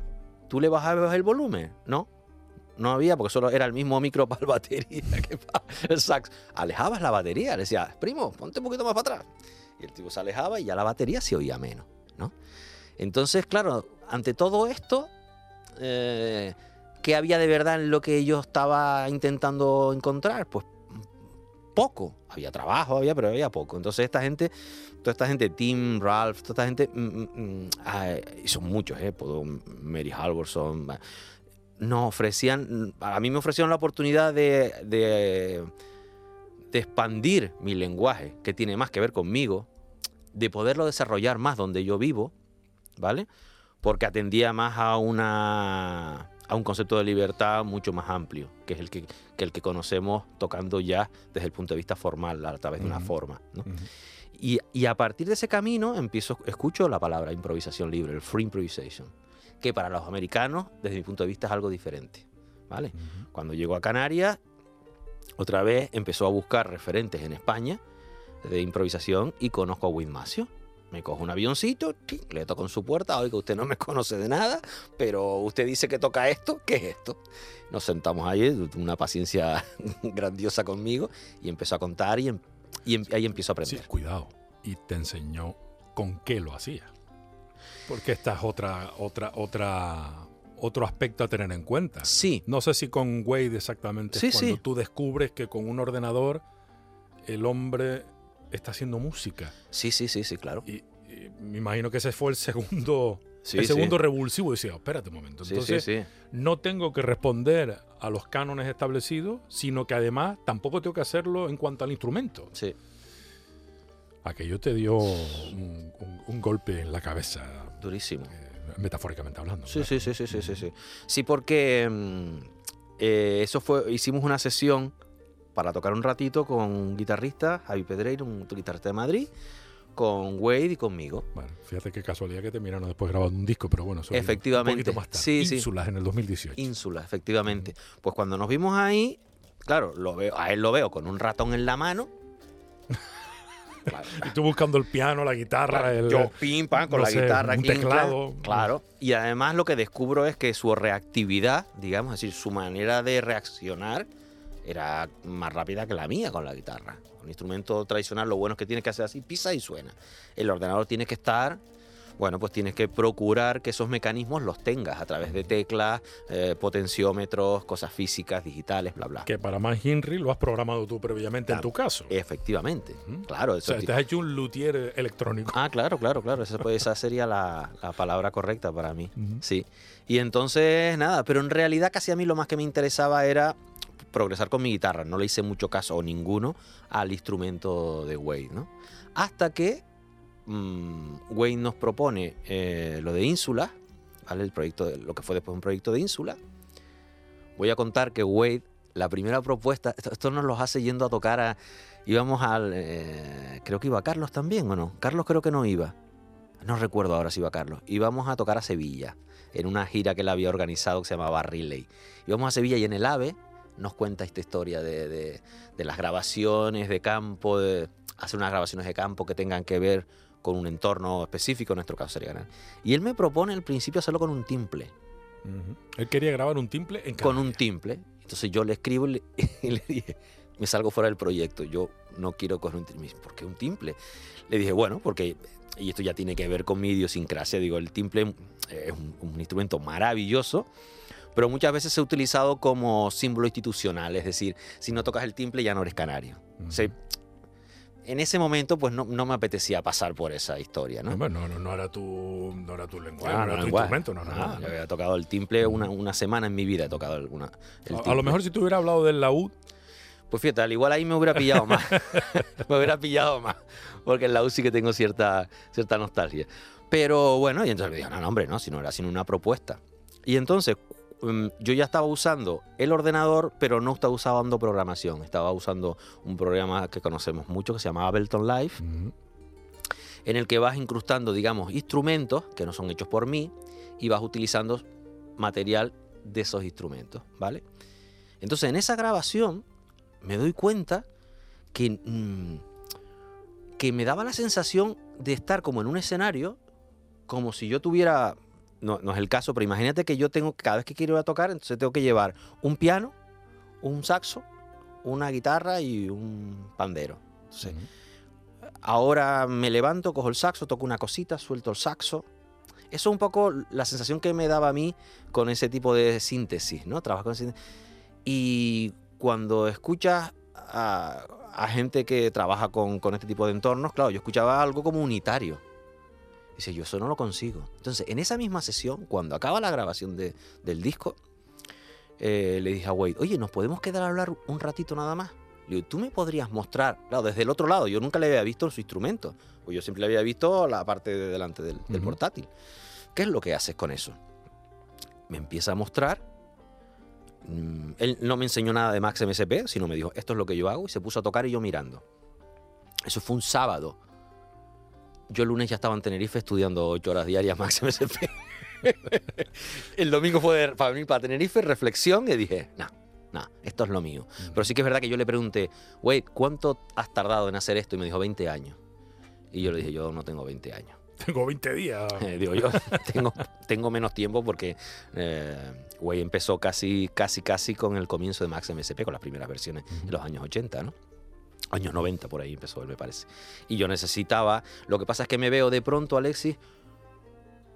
tú le bajabas el volumen. No, no había porque solo era el mismo micro para la batería el sax. Alejabas la batería, le decía, primo, ponte un poquito más para atrás. Y el tipo se alejaba y ya la batería se oía menos, ¿no? Entonces, claro, ante todo esto, eh, ¿qué había de verdad en lo que yo estaba intentando encontrar? Pues poco. Había trabajo, había, pero había poco. Entonces esta gente, toda esta gente, Tim, Ralph, toda esta gente, mm, mm, mm, y son muchos, ¿eh? Mary Halvorson, nos ofrecían, a mí me ofrecieron la oportunidad de, de, expandir mi lenguaje, que tiene más que ver conmigo, de poderlo desarrollar más donde yo vivo, ¿vale? Porque atendía más a una a un concepto de libertad mucho más amplio, que es el que, el que conocemos tocando ya desde el punto de vista formal, a través de una forma. y, y, a partir de ese camino empiezo, escucho la palabra improvisación libre, el free improvisation que para los americanos, desde mi punto de vista, es algo diferente. ¿vale? Cuando llegó a Canarias, otra vez empezó a buscar referentes en España de improvisación y conozco a Win Macio. Me cojo un avioncito, le toco en su puerta, oiga, usted no me conoce de nada, pero usted dice que toca esto, ¿qué es esto? Nos sentamos ahí, una paciencia grandiosa conmigo, y empezó a contar y, em- y em- ahí empiezo a Sí, aprender. cuidado. Y te enseñó con qué lo hacía. Porque esta es otra, otra, otra, otro aspecto a tener en cuenta. Sí, No sé si con Wade exactamente Sí, cuando sí. tú descubres que con un ordenador el hombre está haciendo música. sí, sí, sí, sí, claro. Y, y me imagino que ese fue el segundo, Sí, el sí. segundo revulsivo. Decía, espérate un momento. Sí, Entonces, sí, sí. no tengo que responder a los cánones establecidos, sino que además tampoco tengo que hacerlo en cuanto al instrumento. sí. Aquello te dio un, un- un golpe en la cabeza, Durísimo. eh, metafóricamente hablando. Sí, claro. sí, sí, sí, sí, sí, sí. Sí, porque mm, eh, eso fue, hicimos una sesión para tocar un ratito con un guitarrista, Javi Pedreiro, un guitarrista de Madrid, con Wade y conmigo. Bueno, fíjate qué casualidad que terminaron después grabando un disco, pero bueno, eso Efectivamente. un poquito más tarde. Sí, sí. Ínsulas en el 2018. Ínsula, efectivamente. Pues cuando nos vimos ahí, claro, lo veo, a él lo veo con un ratón en la mano. Claro, y tú buscando el piano, la guitarra, el, yo pim pam con no la sé, guitarra un teclado. cla- claro y además lo que descubro es que su reactividad digamos es decir su manera de reaccionar era más rápida que la mía con la guitarra un instrumento tradicional lo bueno es que tienes que hacer así pisa y suena el ordenador tiene que estar bueno, pues tienes que procurar que esos mecanismos los tengas a través de teclas, eh, potenciómetros, cosas físicas, digitales, bla, bla. que para más Henry lo has programado tú previamente en tu caso. Efectivamente, claro. o Eso sea, ti- te has hecho un luthier electrónico. Ah, claro, claro, claro. Esa, pues, esa sería la, la palabra correcta para mí. Sí. Y entonces, nada, pero en realidad casi a mí lo más que me interesaba era progresar con mi guitarra. No le hice mucho caso o ninguno al instrumento de Wade, ¿no? Hasta que mm, Wade nos propone eh, lo de Ínsula, ¿vale? El proyecto, de- lo que fue después un proyecto de Ínsula. Voy a contar que Wade, la primera propuesta, esto, esto nos los hace yendo a tocar a... Íbamos al... eh, creo que iba Carlos también, ¿o no? Carlos creo que no iba. No recuerdo ahora si iba Carlos. Íbamos a tocar a Sevilla, en una gira que él había organizado que se llamaba Relay. Íbamos a Sevilla y en el AVE nos cuenta esta historia de, de- de las grabaciones de campo, de hacer unas grabaciones de campo que tengan que ver con un entorno específico, en nuestro caso sería. Y él me propone al principio hacerlo con un timple, Ujú. Él quería grabar un timple en con un timple. Entonces yo le escribo y le, y le dije, me salgo fuera del proyecto, yo no quiero coger un timple. ¿Por qué un timple? Le dije, bueno, porque, y esto ya tiene que ver con mi idiosincrasia, digo, el timple es un, un instrumento maravilloso, pero muchas veces se ha utilizado como símbolo institucional, es decir, si no tocas el timple ya no eres canario. Ujú. O sea, en ese momento pues no, no me apetecía pasar por esa historia, ¿no? No, no, no, no era tu, no era tu lenguaje, Ah, no, era no, tu igual. instrumento, no, no, Ah, nada. yo había tocado el timple una, una semana en mi vida, he tocado alguna. el A- a, lo mejor si te hubiera hablado del laúd, Pues fíjate, al igual ahí me hubiera pillado más. me hubiera pillado más. Porque en la U sí que tengo cierta, cierta nostalgia. Pero bueno, y entonces me dijo, no, no, hombre, no, si no era sino una propuesta. Y entonces mm, yo ya estaba usando el ordenador, pero no estaba usando programación. Estaba usando un programa que conocemos mucho que se llama Ableton Live, en el que vas incrustando, digamos, instrumentos que no son hechos por mí y vas utilizando material de esos instrumentos, ¿vale? Entonces, en esa grabación me doy cuenta que, mm, que me daba la sensación de estar como en un escenario, como si yo tuviera, no, no es el caso, pero imagínate que yo tengo, cada vez que quiero ir a tocar, entonces tengo que llevar un piano, un saxo, una guitarra y un pandero. Entonces. Ahora me levanto, cojo el saxo, toco una cosita, suelto el saxo. Eso es un poco la sensación que me daba a mí con ese tipo de síntesis, ¿no? Trabajar con síntesis. Y cuando escuchas a, a gente que trabaja con, con este tipo de entornos, claro, yo escuchaba algo como unitario. Dice, yo eso no lo consigo. Entonces, en esa misma sesión, cuando acaba la grabación de- del disco, eh, le dije a Wade, oye, ¿nos podemos quedar a hablar un ratito nada más? Le digo, ¿tú me podrías mostrar? Claro, desde el otro lado, yo nunca le había visto su instrumento. Pues yo siempre le había visto la parte de delante del, portátil. ¿Qué es lo que haces con eso? Me empieza a mostrar. mm, Él no me enseñó nada de Max MSP, sino me dijo, esto es lo que yo hago, y se puso a tocar y yo mirando. Eso fue un sábado. Yo el lunes ya estaba en Tenerife estudiando ocho horas diarias Max MSP. el domingo fue para venir para Tenerife, reflexión, y dije, no, no, esto es lo mío. Pero sí que es verdad que yo le pregunté, güey, ¿cuánto has tardado en hacer esto? Y me dijo, 20 años. Y yo le dije, yo no tengo 20 años. Tengo 20 días. digo yo, tengo, tengo menos tiempo porque eh, güey empezó casi, casi, casi con el comienzo de Max MSP, con las primeras versiones en los años 80, ¿no? Años 90 por ahí empezó él, me parece. Y yo necesitaba, lo que pasa es que me veo de pronto, Alexis,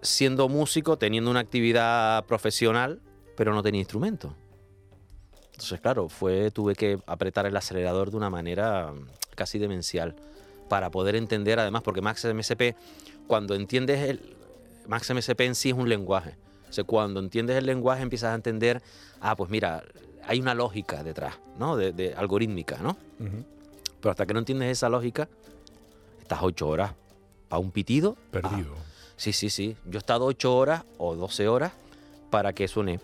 siendo músico, teniendo una actividad profesional, pero no tenía instrumento. Entonces, claro, fue, tuve que apretar el acelerador de una manera casi demencial para poder entender, además, porque Max MSP, cuando entiendes el. Max MSP en sí es un lenguaje. O sea, cuando entiendes el lenguaje empiezas a entender, ah, pues mira, hay una lógica detrás, ¿no? De, algorítmica, ¿no? Pero hasta que no entiendes esa lógica, estás ocho horas para un pitido. Perdido. Ah, sí, sí, sí. Yo he estado ocho horas o doce horas para que suene.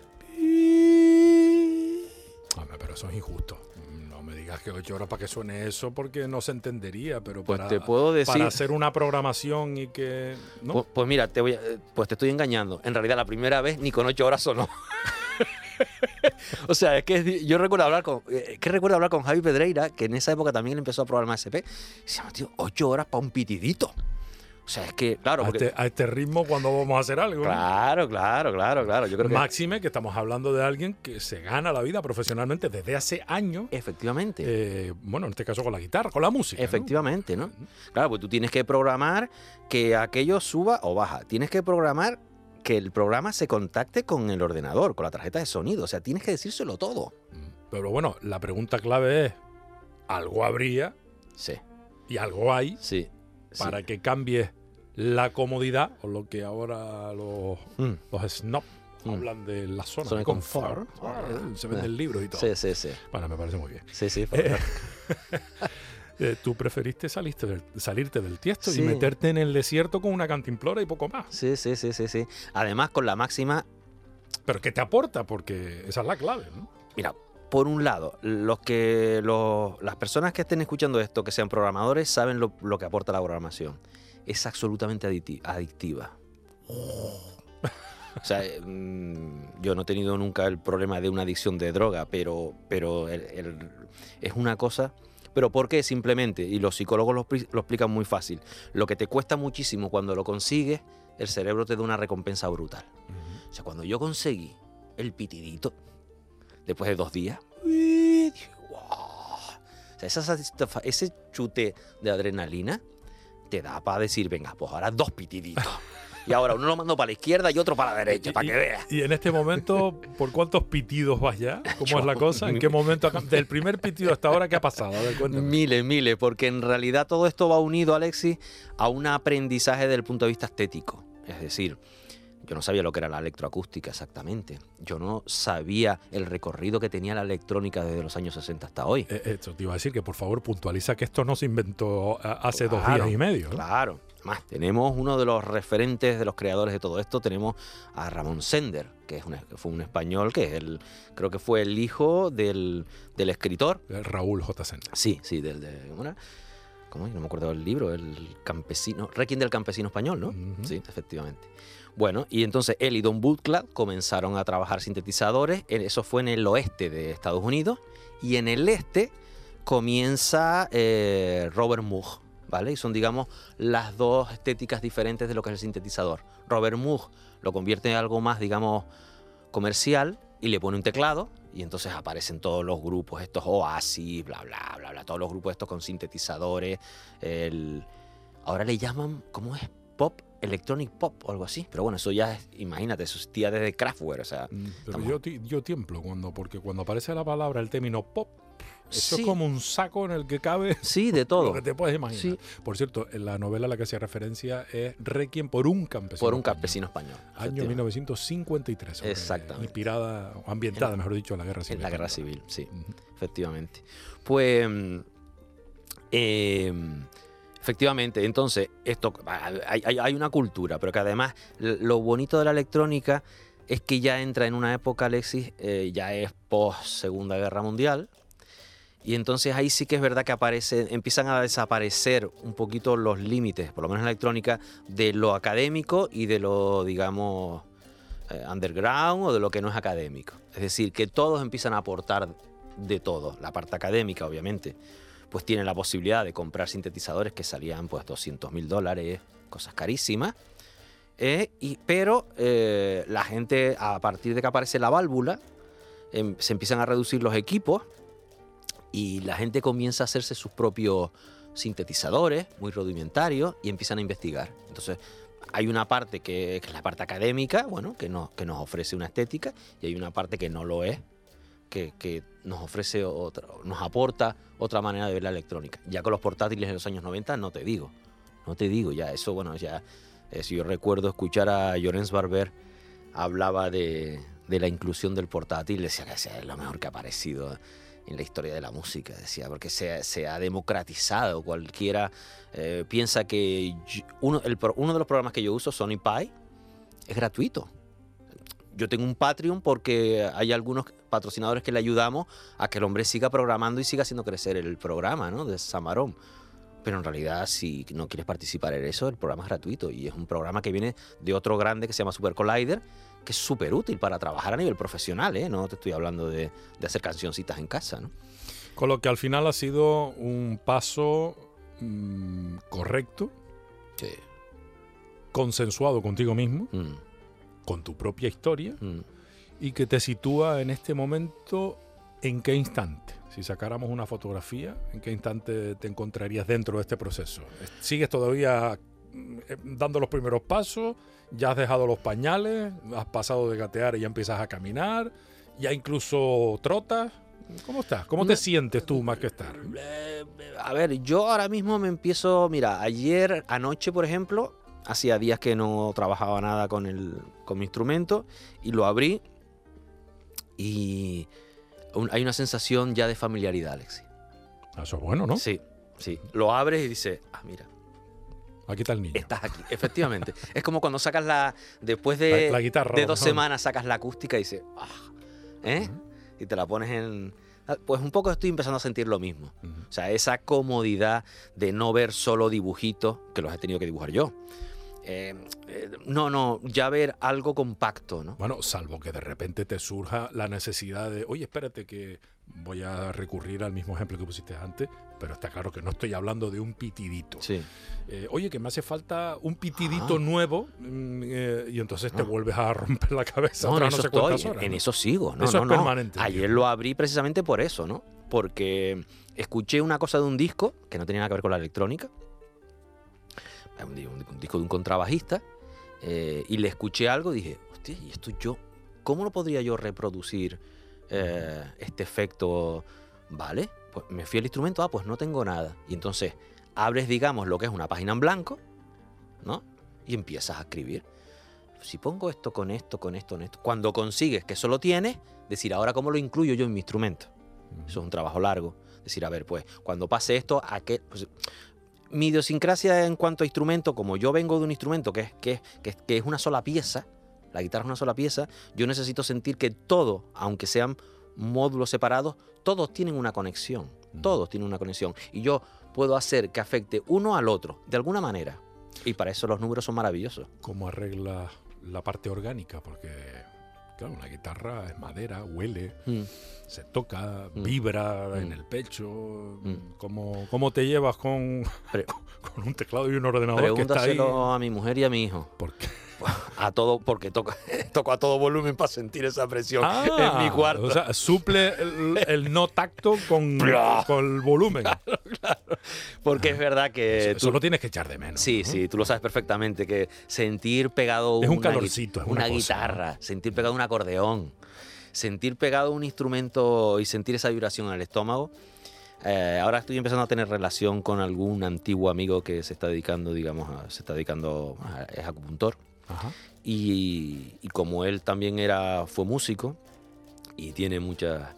pero eso es injusto. No me digas que ocho horas para que suene eso porque no se entendería, pero pues para, te puedo decir, para hacer una programación y que... Pues, pues, mira, te voy pues te estoy engañando. En realidad la primera vez ni con ocho horas sonó. o sea, es que yo recuerdo hablar con, eh, que recuerdo hablar con Javi Pedreira, que en esa época también empezó a probar el MSP. Y se llama, tío, ocho horas para un pitidito. O sea, es que, claro. Este, a, este, ritmo, cuando vamos a hacer algo. Claro, claro, claro, claro. Yo creo Máxime, que estamos hablando de alguien que se gana la vida profesionalmente desde hace años. Efectivamente. Eh, bueno, en este caso con la guitarra, con la música. Efectivamente, ¿no? Claro, pues tú tienes que programar que aquello suba o baja. Tienes que programar que el programa se contacte con el ordenador, con la tarjeta de sonido. O sea, tienes que decírselo todo. Mm, pero bueno, la pregunta clave es: ¿algo habría? Sí. ¿Y algo hay? Sí. Para que cambie la comodidad, o lo que ahora los, mm. los snob mm. hablan de la zona, de confort. Ah, se venden libros y todo. Sí, sí, sí. Bueno, me parece muy bien. Sí, sí. Eh, tú preferiste salirte del, salirte del tiesto y meterte en el desierto con una cantimplora y poco más. Sí, sí, sí, sí, sí. Además, con la máxima. Pero ¿qué te aporta? Porque esa es la clave, ¿no? Mira, por un lado, los que las personas que estén escuchando esto, que sean programadores, saben lo, que aporta la programación. Es absolutamente adictiva. O sea, mm, yo no he tenido nunca el problema de una adicción de droga, pero, pero es una cosa ¿Pero por qué? Simplemente, y los psicólogos lo, explican muy fácil, lo que te cuesta muchísimo cuando lo consigues, el cerebro te da una recompensa brutal. O sea, cuando yo conseguí el pitidito, después de dos días, o sea, ese chute de adrenalina te da para decir, venga, pues ahora dos pitiditos. Y ahora uno lo mando para la izquierda y otro para la derecha, para que vea. Y en este momento, ¿por cuántos pitidos vas ya? ¿Cómo es la cosa? ¿En qué momento? Del primer pitido hasta ahora, ¿qué ha pasado? miles, miles, porque en realidad todo esto va unido, Alexis, a un aprendizaje desde el punto de vista estético. Es decir, yo no sabía lo que era la electroacústica exactamente. Yo no sabía el recorrido que tenía la electrónica desde los años 60 hasta hoy. Eh, esto te iba a decir que por favor puntualiza que esto no se inventó hace dos días y medio. Claro. Más, tenemos uno de los referentes de los creadores de todo esto, tenemos a Ramón Sender, que es fue un español que es el, creo que fue el hijo del, del escritor. Raúl J. Sender. Sí, sí, del, de, ¿cómo, No me acuerdo del libro, el campesino, Requiem del campesino español, ¿no? Sí, efectivamente. Bueno, y entonces él y Don Bootclad comenzaron a trabajar sintetizadores, eso fue en el oeste de Estados Unidos, y en el este comienza eh, Robert Moog, ¿vale? Y son, digamos, las dos estéticas diferentes de lo que es el sintetizador. Robert Moog lo convierte en algo más, digamos, comercial y le pone un teclado y entonces aparecen todos los grupos, estos Oasis, bla, bla, bla, bla, todos los grupos estos con sintetizadores. Ahora le llaman, ¿cómo es? Pop, electronic pop o algo así. Pero bueno, eso ya es, imagínate, eso es tía desde Kraftwerk, o sea... Mm, pero yo, yo tiemblo cuando, porque cuando aparece la palabra, el término pop, eso es como un saco en el que cabe. Sí, de todo. Lo que te puedes imaginar. Por cierto, en la novela a la que hacía referencia es Requiem por un campesino. Por un campesino español. Año 1953. Exactamente. Inspirada, ambientada, mejor dicho, en la guerra civil. En la guerra civil, sí. Efectivamente. Pues. Eh, efectivamente, entonces, esto hay, una cultura, pero que además lo bonito de la electrónica es que ya entra en una época, Alexis, eh, ya es post Segunda Guerra Mundial, y entonces ahí sí que es verdad que aparece, empiezan a desaparecer un poquito los límites, por lo menos en la electrónica, de lo académico y de lo, digamos, eh, underground o de lo que no es académico. Es decir, que todos empiezan a aportar de todo. La parte académica, obviamente, pues tiene la posibilidad de comprar sintetizadores que salían pues 200 mil dólares, cosas carísimas. Eh, y, pero eh, la gente, a partir de que aparece la válvula, em, se empiezan a reducir los equipos y la gente comienza a hacerse sus propios sintetizadores, muy rudimentarios, y empiezan a investigar. Entonces, hay una parte que, es la parte académica, bueno, que, no, que nos ofrece una estética, y hay una parte que no lo es, que, que, nos ofrece otra, nos aporta otra manera de ver la electrónica. Ya con los portátiles de los años 90 no te digo, no te digo, ya eso, bueno, ya, eh, si yo recuerdo escuchar a Llorens Barber, hablaba de, de la inclusión del portátil, decía que es lo mejor que ha aparecido en la historia de la música, decía, porque se, se ha democratizado. Cualquiera eh, piensa que uno, el, uno de los programas que yo uso, Sony Pi, es gratuito. Yo tengo un Patreon porque hay algunos patrocinadores que le ayudamos a que el hombre siga programando y siga haciendo crecer el programa ¿no? de Samarón. Pero en realidad, si no quieres participar en eso, el programa es gratuito y es un programa que viene de otro grande que se llama Super Collider, que es súper útil para trabajar a nivel profesional, ¿eh? No te estoy hablando de, de, hacer cancioncitas en casa, ¿no? Con lo que al final ha sido un paso mmm, correcto, sí. consensuado contigo mismo, Mm. Con tu propia historia, Mm. y que te sitúa en este momento en qué instante. Si sacáramos una fotografía, ¿en qué instante te encontrarías dentro de este proceso? ¿Sigues todavía mm, dando los primeros pasos? ¿Ya has dejado los pañales? ¿Has pasado de gatear y ya empiezas a caminar? ¿Ya incluso trotas? ¿Cómo estás? ¿Cómo te No. sientes tú más que estar? Eh, a ver, yo ahora mismo me empiezo, mira, ayer anoche, por ejemplo, hacía días que no trabajaba nada con, el, con mi instrumento y lo abrí y un- hay una sensación ya de familiaridad, Alexi. Eso es bueno, ¿no? Sí, sí. Lo abres y dices, ah, mira, Aquí está el niño. estás aquí. Efectivamente. es como cuando sacas la, después de, La- la guitarra, de dos semanas sacas la acústica y dices, ah, ¿eh? Y te la pones en... Pues un poco estoy empezando a sentir lo mismo. O sea, esa comodidad de no ver solo dibujitos, que los he tenido que dibujar yo. Eh, eh, no, no, ya ver algo compacto, ¿no? Bueno, salvo que de repente te surja la necesidad de, oye, espérate que voy a recurrir al mismo ejemplo que pusiste antes, pero está claro que no estoy hablando de un pitidito. Sí. Eh, oye, que me hace falta un pitidito Ah. nuevo mm, eh, y entonces te Ah. vuelves a romper la cabeza No, en otra eso no sé estoy, horas. en ¿no? eso sigo. No, Eso no, es no. permanente, Ayer lo abrí precisamente por eso, ¿no? Porque escuché una cosa de un disco que no tenía nada que ver con la electrónica. Un, di- un- un disco de un contrabajista. eh, y le escuché algo y dije, hostia, ¿y esto yo? ¿Cómo lo podría yo reproducir eh, este efecto? ¿Vale? Pues me fui al instrumento, ah, pues no tengo nada. Y entonces abres, digamos, lo que es una página en blanco, ¿no? Y empiezas a escribir si pongo esto con esto, con esto, con esto, cuando consigues que eso lo tienes, decir, ahora cómo lo incluyo yo en mi instrumento. Eso es un trabajo largo. Decir, a ver, pues cuando pase esto, ¿a qué? Pues, mi idiosincrasia en cuanto a instrumento, como yo vengo de un instrumento que es, que, que, que es una sola pieza, la guitarra es una sola pieza, yo necesito sentir que todo, aunque sean módulos separados, todos tienen una conexión. Todos tienen una conexión. Y yo puedo hacer que afecte uno al otro, de alguna manera. Y para eso los números son maravillosos. ¿Cómo arreglas la parte orgánica? Porque, claro, una guitarra es madera, huele, Mm. se toca, Mm. vibra en Mm. el pecho. ¿Cómo, ¿Cómo te llevas con, con un teclado y un ordenador que está ahí? A mi mujer y a mi hijo. ¿Por qué? A todo, porque toco, toco a todo volumen para sentir esa presión en mi Ah, cuarto. O sea, suple el, el no tacto con, con el volumen. porque es verdad que Eso tú- lo tienes que echar de menos. Sí, ¿no? sí, tú lo sabes perfectamente, que sentir pegado Es un una calorcito, es una una, cosa, guitarra, sentir pegado un acordeón, sentir pegado un instrumento y sentir esa vibración en el estómago. Eh, ahora estoy empezando a tener relación con algún antiguo amigo que se está dedicando, digamos, a- se está dedicando, a- es acupuntor. Ajá. Y, y como él también era, fue músico y tiene mucha,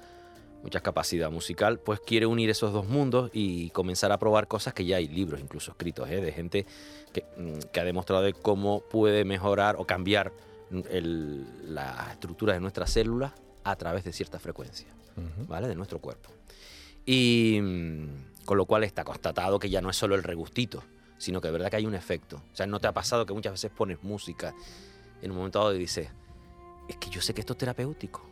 mucha capacidad musical, pues quiere unir esos dos mundos y comenzar a probar cosas que ya hay libros incluso escritos, ¿eh? de gente que, mm, que ha demostrado de cómo puede mejorar o cambiar mm, el- la estructura de nuestras células a través de cierta frecuencia. Ujú. ¿vale? De nuestro cuerpo. Y mm, con lo cual está constatado que ya no es solo el regustito, sino que de verdad que hay un efecto. O sea, ¿no te ha pasado que muchas veces pones música en un momento dado y dices, es que yo sé que esto es terapéutico.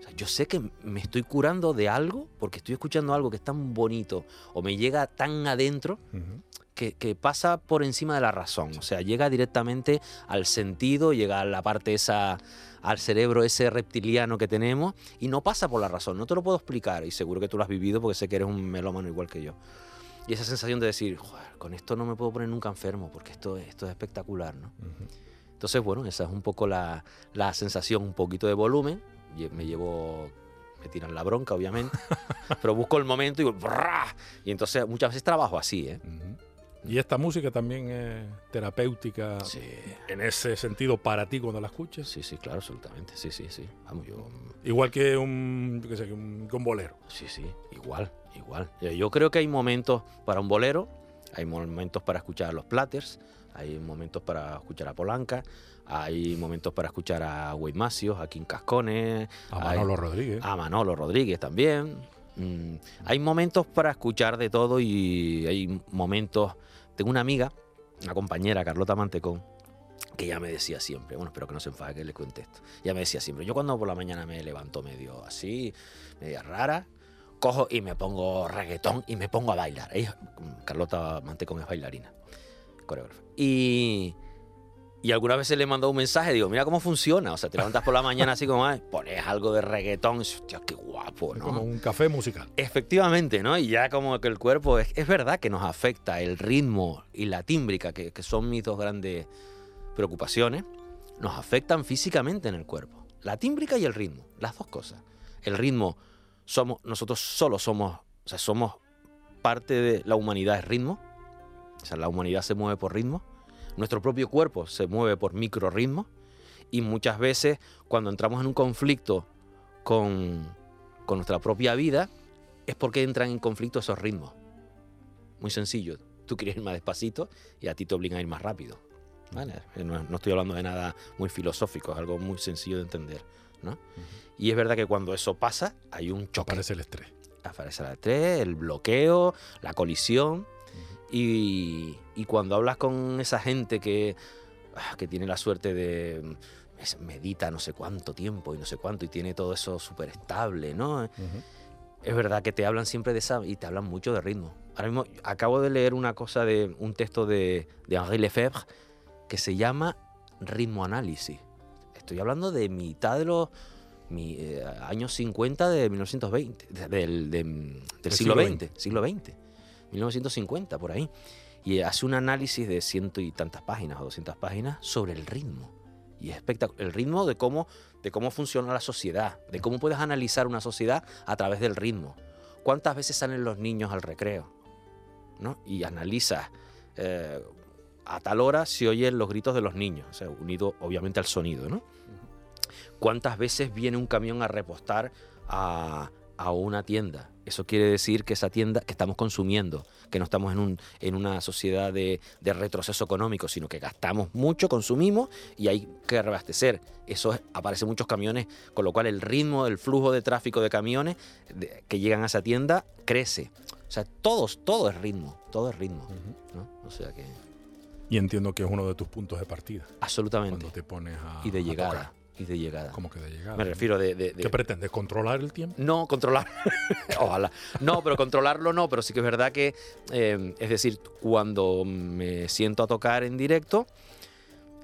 O sea, yo sé que me estoy curando de algo porque estoy escuchando algo que es tan bonito o me llega tan adentro Ujú. que, que pasa por encima de la razón. O sea, llega directamente al sentido, llega a la parte esa, al cerebro ese reptiliano que tenemos y no pasa por la razón. No te lo puedo explicar y seguro que tú lo has vivido porque sé que eres un melómano igual que yo. Y esa sensación de decir, "Joder, con esto no me puedo poner nunca enfermo porque esto, esto es espectacular, ¿no? Ujú. Entonces, bueno, esa es un poco la, la sensación, un poquito de volumen. Me llevo, me tiran la bronca, obviamente, pero busco el momento y digo, "Brrra". y entonces muchas veces trabajo así, ¿eh? Ujú. Y esta música también es terapéutica Sí, en ese sentido para ti cuando la escuches. sí, sí, claro, absolutamente, sí, sí, sí. Vamos, yo, Igual que un, yo qué sé, que un, un bolero. sí, sí, igual, igual. Eh, Yo creo que hay momentos para un bolero, hay momentos para escuchar a los Platters, hay momentos para escuchar a Polanca, hay momentos para escuchar a Wade Macios, a Kim Cascone, A hay- Manolo Rodríguez. a Manolo Rodríguez también. Mm, hay momentos para escuchar de todo y hay momentos. Tengo una amiga, una compañera, Carlota Mantecón, que ya me decía siempre, bueno, espero que no se enfade que le cuente esto. Ya me decía siempre, yo cuando por la mañana me levanto medio así, media rara, cojo y me pongo reggaetón y me pongo a bailar. Ella, Carlota Mantecón es bailarina, coreógrafa. Y, y algunas veces le he mandado un mensaje, digo, mira cómo funciona. O sea, te levantas por la mañana así como, "Ay, pones algo de reggaetón, hostia, qué guapo, ¿no? como un café musical. Efectivamente, ¿no? Y ya como que el cuerpo, es, es verdad que nos afecta el ritmo y la tímbrica, que, que son mis dos grandes preocupaciones, nos afectan físicamente en el cuerpo. La tímbrica y el ritmo, las dos cosas. El ritmo, somos, nosotros solo somos, o sea, somos parte de la humanidad es ritmo. O sea, la humanidad se mueve por ritmo. Nuestro propio cuerpo se mueve por microrritmos. Y muchas veces cuando entramos en un conflicto con, con nuestra propia vida, es porque entran en conflicto esos ritmos. Muy sencillo. Tú quieres ir más despacito y a ti te obligan a ir más rápido. ¿vale? Eh, No, no estoy hablando de nada muy filosófico, es algo muy sencillo de entender. ¿no? Y es verdad que cuando eso pasa, hay un choque. Aparece el estrés. Aparece el estrés, el bloqueo, la colisión. Y, y cuando hablas con esa gente que, ah, que tiene la suerte de mm, medita no sé cuánto tiempo y no sé cuánto y tiene todo eso súper estable, ¿no? Es verdad que te hablan siempre de esa y te hablan mucho de ritmo. Ahora mismo acabo de leer una cosa de un texto de, de Henri Lefebvre que se llama ritmo análisis. Estoy hablando de mitad de los mi, eh, años 50 de 1920, de- del, de- del siglo, siglo XX, siglo XX, 1950 por ahí. Y hace un análisis de ciento y tantas páginas o 200 páginas sobre el ritmo. Y es espectacular. El ritmo de cómo, de cómo funciona la sociedad, de cómo puedes analizar una sociedad a través del ritmo. ¿Cuántas veces salen los niños al recreo? ¿no? Y analizas eh, a tal hora se oyen los gritos de los niños, o sea, unido obviamente al sonido. ¿no? ¿Cuántas veces viene un camión a repostar a, a una tienda? Eso quiere decir que esa tienda que estamos consumiendo, que no estamos en, un, en una sociedad de, de retroceso económico, sino que gastamos mucho, consumimos y hay que reabastecer. Eso es- aparecen muchos camiones, con lo cual el ritmo, el flujo de tráfico de camiones de- que llegan a esa tienda crece. O sea, todos, todo es ritmo, todo es ritmo. ¿no? O sea que, Y entiendo que es uno de tus puntos de partida. absolutamente. Cuando te pones a. Y de llegada. Y de llegada. ¿Cómo que de llegada? Me refiero de... de- de- ¿Qué pretendes? ¿Controlar el tiempo? No, controlar. Ojalá. No, pero controlarlo no, pero sí que es verdad que, eh, es decir, cuando me siento a tocar en directo,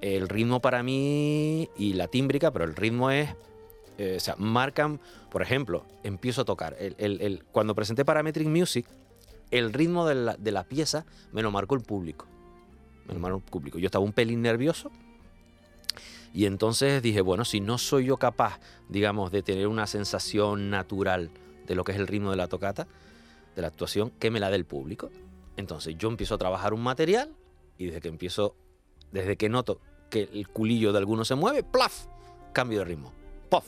el ritmo para mí y la tímbrica, pero el ritmo es, eh, o sea, marcan, por ejemplo, empiezo a tocar. El, el- el- cuando presenté Parametric Music, el ritmo de la, de la pieza me lo marcó el público. Me lo marcó el público. Yo estaba un pelín nervioso. Y entonces dije, bueno, si no soy yo capaz, digamos, de tener una sensación natural de lo que es el ritmo de la tocata, de la actuación, que me la dé el público. Entonces yo empiezo a trabajar un material y desde que empiezo, desde que noto que el culillo de alguno se mueve, ¡plaf! Cambio de ritmo. ¡Pof!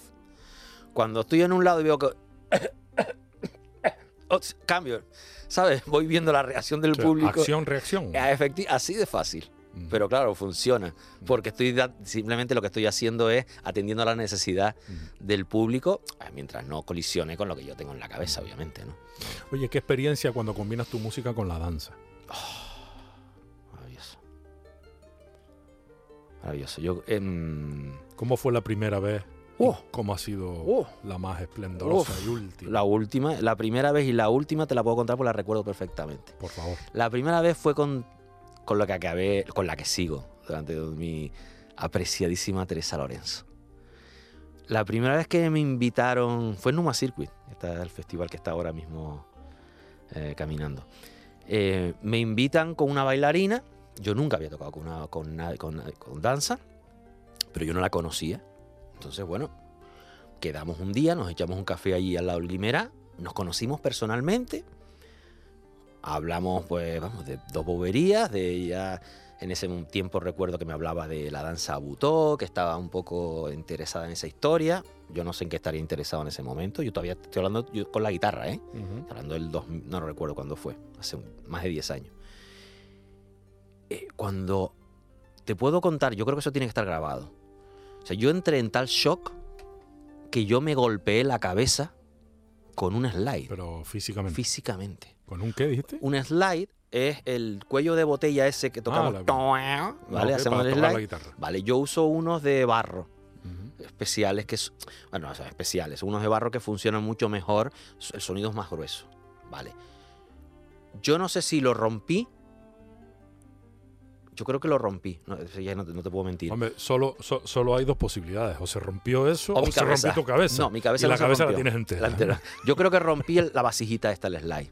Cuando estoy en un lado y veo que... Ots, cambio. ¿Sabes? Voy viendo la reacción del O sea, público. Acción, reacción. Ah, efecti- así de fácil. Ujú. Pero claro, funciona. Porque estoy simplemente lo que estoy haciendo es atendiendo a la necesidad Ujú. del público, ah, mientras no colisione con lo que yo tengo en la cabeza, obviamente, ¿no? Oye, ¿qué experiencia cuando combinas tu música con la danza? Maravilloso. maravilloso. Yo, em, ¿Cómo fue la primera vez? Oh. ¿Cómo ha sido Oh. la más esplendorosa y última? la última, la primera vez y la última te la puedo contar porque la recuerdo perfectamente. Por favor. La primera vez fue con, con la que acabé, con la que sigo durante mi apreciadísima Teresa Lorenzo. La primera vez que me invitaron fue en Numa Circuit, este es el festival que está ahora mismo eh, caminando. Eh, me invitan con una bailarina, yo nunca había tocado con, una, con, nadie- con, con danza, pero yo no la conocía. Entonces, bueno, quedamos un día, nos echamos un café allí al lado del Guimerá, nos conocimos personalmente, hablamos pues vamos de dos boberías de ella en ese tiempo recuerdo que me hablaba de la danza butó que estaba un poco interesada en esa historia. Yo no sé en qué estaría interesado en ese momento. Yo todavía estoy hablando yo con la guitarra eh. Estoy hablando del 2000, no recuerdo cuándo fue hace un- más de 10 años. Eh, cuando te puedo contar yo creo que eso tiene que estar grabado. O sea yo entré en tal shock que yo me golpeé la cabeza con un slide. Pero físicamente. físicamente ¿Con un qué dijiste? un slide es el cuello de botella ese que tocamos. la- ¿Vale? Hacemos el la slide. Vale, yo uso unos de barro especiales que bueno, o sea, especiales, unos de barro que funcionan mucho mejor, el sonido es más grueso, ¿vale? Yo no sé si lo rompí. Yo creo que lo rompí, no, eso ya no, te- no te puedo mentir. Hombre, solo, so- solo hay dos posibilidades. O se rompió eso O o, mi se rompió tu cabeza. No, mi cabeza y no la se cabeza la rompió. tienes entera. La entera. Yo creo que rompí el- la vasijita esta, el slide.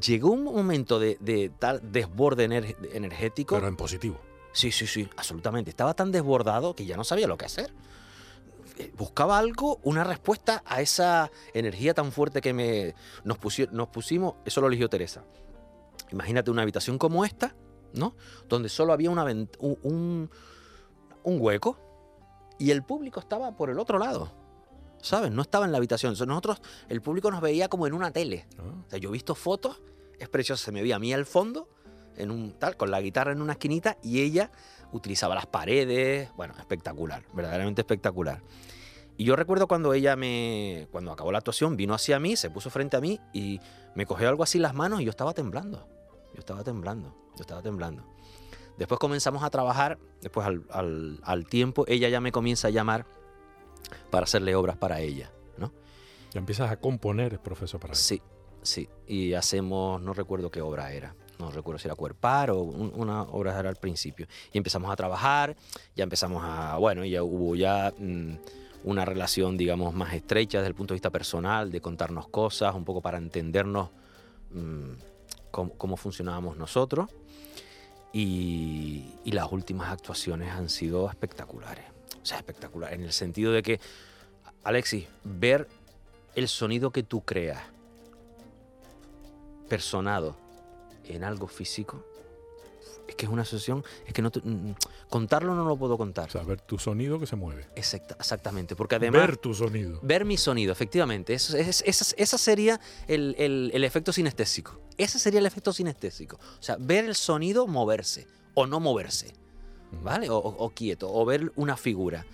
Llegó un momento de, de tal desborde ener- energético. Pero en positivo. Sí, sí, sí, absolutamente. Estaba tan desbordado que ya no sabía lo que hacer. Eh, Buscaba algo, una respuesta a esa energía tan fuerte que me, nos, nos pusimos. Eso lo eligió Teresa. Imagínate una habitación como esta, ¿no? Donde solo había una un- un hueco y el público estaba por el otro lado. ¿Sabes? No estaba en la habitación. So, Nosotros, el público nos veía como en una tele. ¿no? O sea, yo he visto fotos, es precioso, se me veía a mí al fondo, en un tal, con la guitarra en una esquinita, y ella utilizaba las paredes, bueno, espectacular, verdaderamente espectacular. Y yo recuerdo cuando ella me, cuando acabó la actuación, vino hacia mí, se puso frente a mí y me cogió algo así en las manos y yo estaba temblando. Yo estaba temblando, yo estaba temblando. Después comenzamos a trabajar, después al, al- al tiempo ella ya me comienza a llamar para hacerle obras para ella, ¿no? Ya empiezas a componer, profesor, para. Sí, sí. Y hacemos, no recuerdo qué obra era. No recuerdo si era Cuerpar o un- una obra era al principio. Y empezamos a trabajar, ya empezamos a, bueno, ya hubo ya mm, una relación, digamos, más estrecha desde el punto de vista personal, de contarnos cosas, un poco para entendernos mm, cómo, cómo funcionábamos nosotros. Y, y las últimas actuaciones han sido espectaculares. O sea, espectaculares. En el sentido de que, Alexis, ver el sonido que tú creas personado en algo físico es que es una asociación es que no te- mm, contarlo no lo puedo contar O sea, ver tu sonido que se mueve. Exacta- exactamente porque además ver tu sonido. ver mi sonido efectivamente eso es, esa, esa sería el, el- el efecto sinestésico ese sería el efecto sinestésico o sea ver el sonido moverse o no moverse ¿vale? O, quieto, o ver una figura.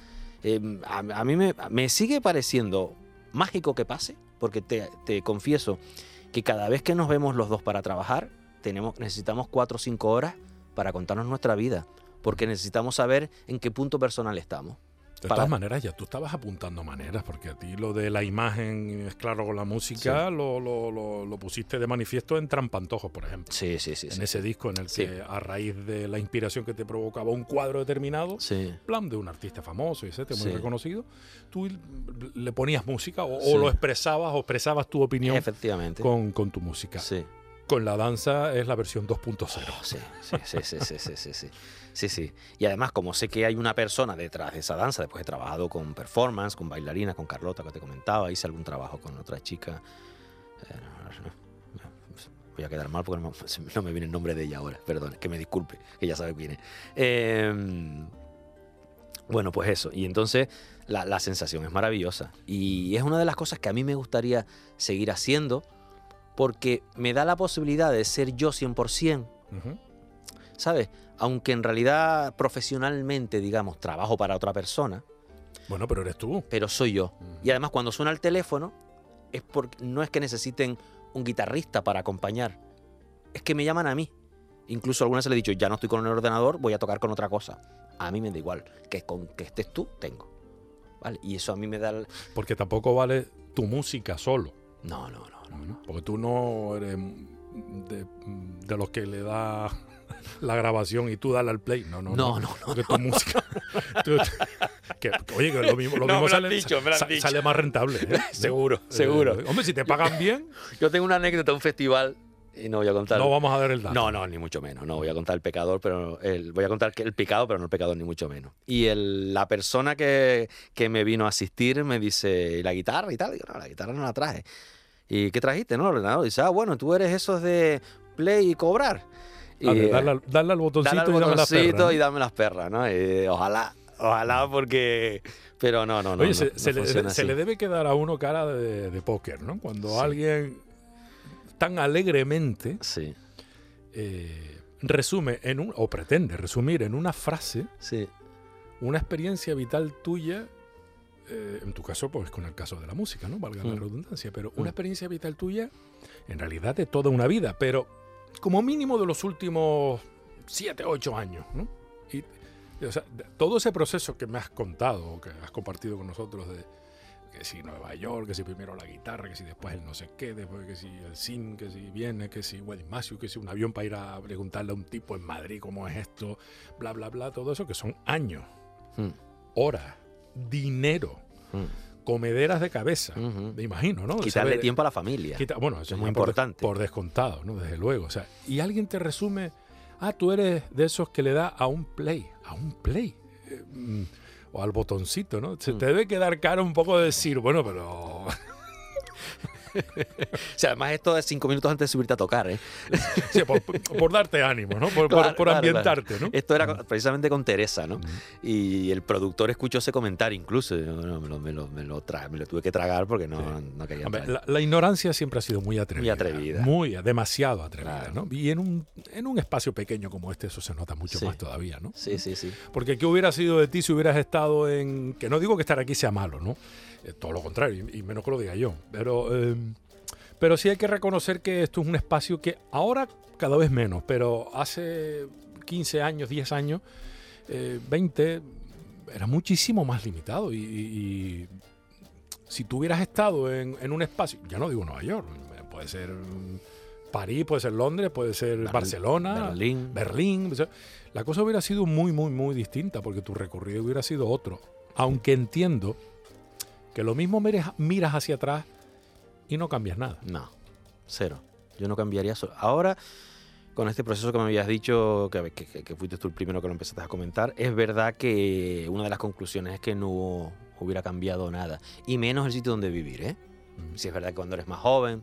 Eh, a, mí me, sigue pareciendo mágico que pase, porque te, te confieso que cada vez que nos vemos los dos para trabajar, tenemos, necesitamos cuatro o cinco horas para contarnos nuestra vida, porque necesitamos saber en qué punto personal estamos. De todas maneras, ya tú estabas apuntando maneras, porque a ti lo de la imagen es claro con la música, lo, lo- lo- lo pusiste de manifiesto en Trampantojos, por ejemplo. Sí, sí, sí. en sí. ese disco en el que a raíz de la inspiración que te provocaba un cuadro determinado, Sí. plan de un artista famoso y etcétera, muy reconocido, tú le ponías música o, lo expresabas o expresabas tu opinión Efectivamente. con, con tu música. Sí. Con la danza es la versión 2.0. Oh, sí, sí, sí, sí, sí, sí, sí, sí. Sí. Y además, como sé que hay una persona detrás de esa danza, después he trabajado con performance, con bailarina, con Carlota, que te comentaba, hice algún trabajo con otra chica. Eh, voy a quedar mal porque no, me- viene el nombre de ella ahora, perdón, que me disculpe, que ya sabe quién es. Eh, bueno, pues eso. Y entonces la, la sensación es maravillosa. Y es una de las cosas que a mí me gustaría seguir haciendo porque me da la posibilidad de ser yo 100%, Ujú. ¿Sabes? Aunque en realidad profesionalmente, digamos, trabajo para otra persona, Bueno, pero eres tú. pero soy yo. Ujú. Y además cuando suena el teléfono, es porque no es que necesiten un guitarrista para acompañar, es que me llaman a mí. Incluso algunas se le he dicho, ya no estoy con el ordenador, voy a tocar con otra cosa. A mí me da igual, que con que estés tú, tengo. ¿Vale? Y eso a mí me da... el- Porque tampoco vale tu música solo. No, no, no. no, no. Porque tú no eres de, de los que le da la grabación y tú dale al play. No, no, No, no, no, Porque tu música. tú- que- oye, que lo mismo, lo No, mismo sale, dicho, me lo has sa- dicho. sale más rentable. ¿eh? Seguro, Eh, seguro. hombre, si te pagan bien, Yo tengo una anécdota de un festival y no voy a contar. no vamos a dar el dato. No, no, ni mucho menos. No voy a contar el pecador, pero el, voy a contar que el pecado, pero no el pecador, ni mucho menos. Y el- la persona que, que me vino a asistir me dice, ¿y la guitarra y tal? Digo, no, la guitarra no la traje. ¿Y qué trajiste? No, el ordenador. Dice, ah, bueno, tú eres esos de play y cobrar. Ver, Y, darle, al- botoncito dale al y dame botoncito perra. ¿no? y dame las perras, ¿no? Y ojalá, ojalá porque... Pero no, no, no. Oye, no, se, no se le, se debe quedar a uno cara de, de póker, ¿no? Cuando Sí. alguien tan alegremente Sí, eh, resume en un, o pretende resumir en una frase sí, una experiencia vital tuya, eh, en tu caso, pues con el caso de la música, ¿no? Valga la Mm. redundancia, pero Mm. una experiencia vital tuya, en realidad de toda una vida, pero como mínimo de los últimos siete, ocho años, ¿no? Y, y, o sea, todo ese proceso que me has contado, que has compartido con nosotros de que si Nueva York, que si primero la guitarra, que si después el no sé qué, después que si el sim, que si viene, que si Massive, que si un avión para ir a preguntarle a un tipo en Madrid cómo es esto, bla, bla, bla, todo eso, que son años Mm, horas, dinero, mm. Comederas de cabeza, me imagino, ¿no? Quitarle saber- tiempo a la familia. quita- bueno, eso es muy por importante. Por, descontado, ¿no? Desde luego. O sea, y alguien te resume, ah, tú eres de esos que le da a un play, a un play. eh, mm, o al botoncito, ¿no? Se Mm. te debe quedar cara un poco de decir, bueno, pero O sea, además esto es cinco minutos antes de subirte a tocar, ¿eh? sí, por, por darte ánimo, ¿no? Por, claro, ambientarte, ¿no? Esto era precisamente con Teresa, ¿no? Y el productor escuchó ese comentario incluso. y yo, no, me, lo, me, lo, me, lo tra- me lo tuve que tragar porque no, no quería la, la ignorancia siempre ha sido muy atrevida. atrevida. Muy, demasiado atrevida. ¿no? Y en un, en un espacio pequeño como este eso se nota mucho Sí. más todavía, ¿no? Sí, sí, sí. Porque ¿qué hubiera sido de ti si hubieras estado en... Que no digo que estar aquí sea malo, ¿no? Eh, todo lo contrario, y, menos que lo diga yo. Pero, eh, pero sí hay que reconocer que esto es un espacio que ahora cada vez menos, pero hace 15 años, 10 años, eh, 20, era muchísimo más limitado. Y, y- y si tú hubieras estado en, en un espacio, ya no digo Nueva York, puede ser mm, París, puede ser Londres, puede ser Barcelona, Berlín. Berlín. o sea, la cosa hubiera sido muy, muy, muy distinta porque tu recorrido hubiera sido otro. Aunque entiendo que lo mismo miras, miras hacia atrás y no cambias nada. No, cero. Yo no cambiaría eso. Ahora, con este proceso que me habías dicho, que, que- que fuiste tú el primero que lo empezaste a comentar, es verdad que una de las conclusiones es que no hubiera cambiado nada. Y menos el sitio donde vivir, ¿eh? Si es verdad que cuando eres más joven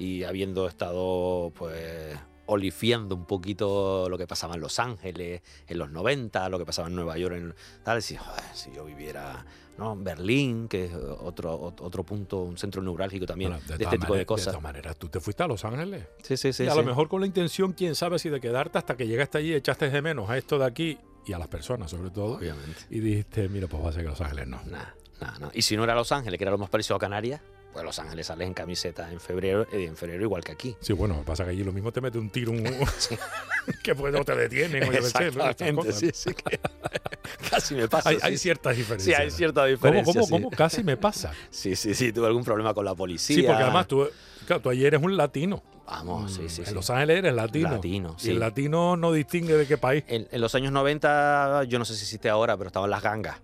y habiendo estado, pues, olifiando un poquito lo que pasaba en Los Ángeles en los 90, lo que pasaba en Nueva York, en tal, si, joder, si yo viviera ¿no? Berlín, que es otro, ot- otro punto, un centro neurálgico también Bueno, de, este tipo de cosas. todas maneras, tú te fuiste a Los Ángeles. Sí, sí, sí. y a sí. lo mejor con la intención, quién sabe si de quedarte hasta que llegaste allí, echaste de menos a esto de aquí y a las personas sobre todo. Obviamente. Y dijiste, mira, pues va a ser que Los Ángeles no. Nah, nah, nah. Y si no era Los Ángeles, que era lo más parecido a Canarias, pues Los Ángeles sales en camiseta en febrero, eh, en febrero igual que aquí. Sí, bueno, pasa que allí lo mismo te mete un tiro, un... que pues no te detienen. Estas Exactamente, sí, sí. que- Casi me pasa. Hay, sí, hay sí. ciertas Sí, diferencias. hay ¿Cómo, cómo, sí. cómo? Casi me pasa. Sí, sí, sí, tuve algún problema con la policía. Sí, porque además tú, claro, tú allí eres un latino. Vamos, sí, sí, en sí. Los Ángeles eres latino. Latino, Y el latino no distingue de qué país. En, en los años 90, yo no sé si existe ahora, pero estaban las gangas.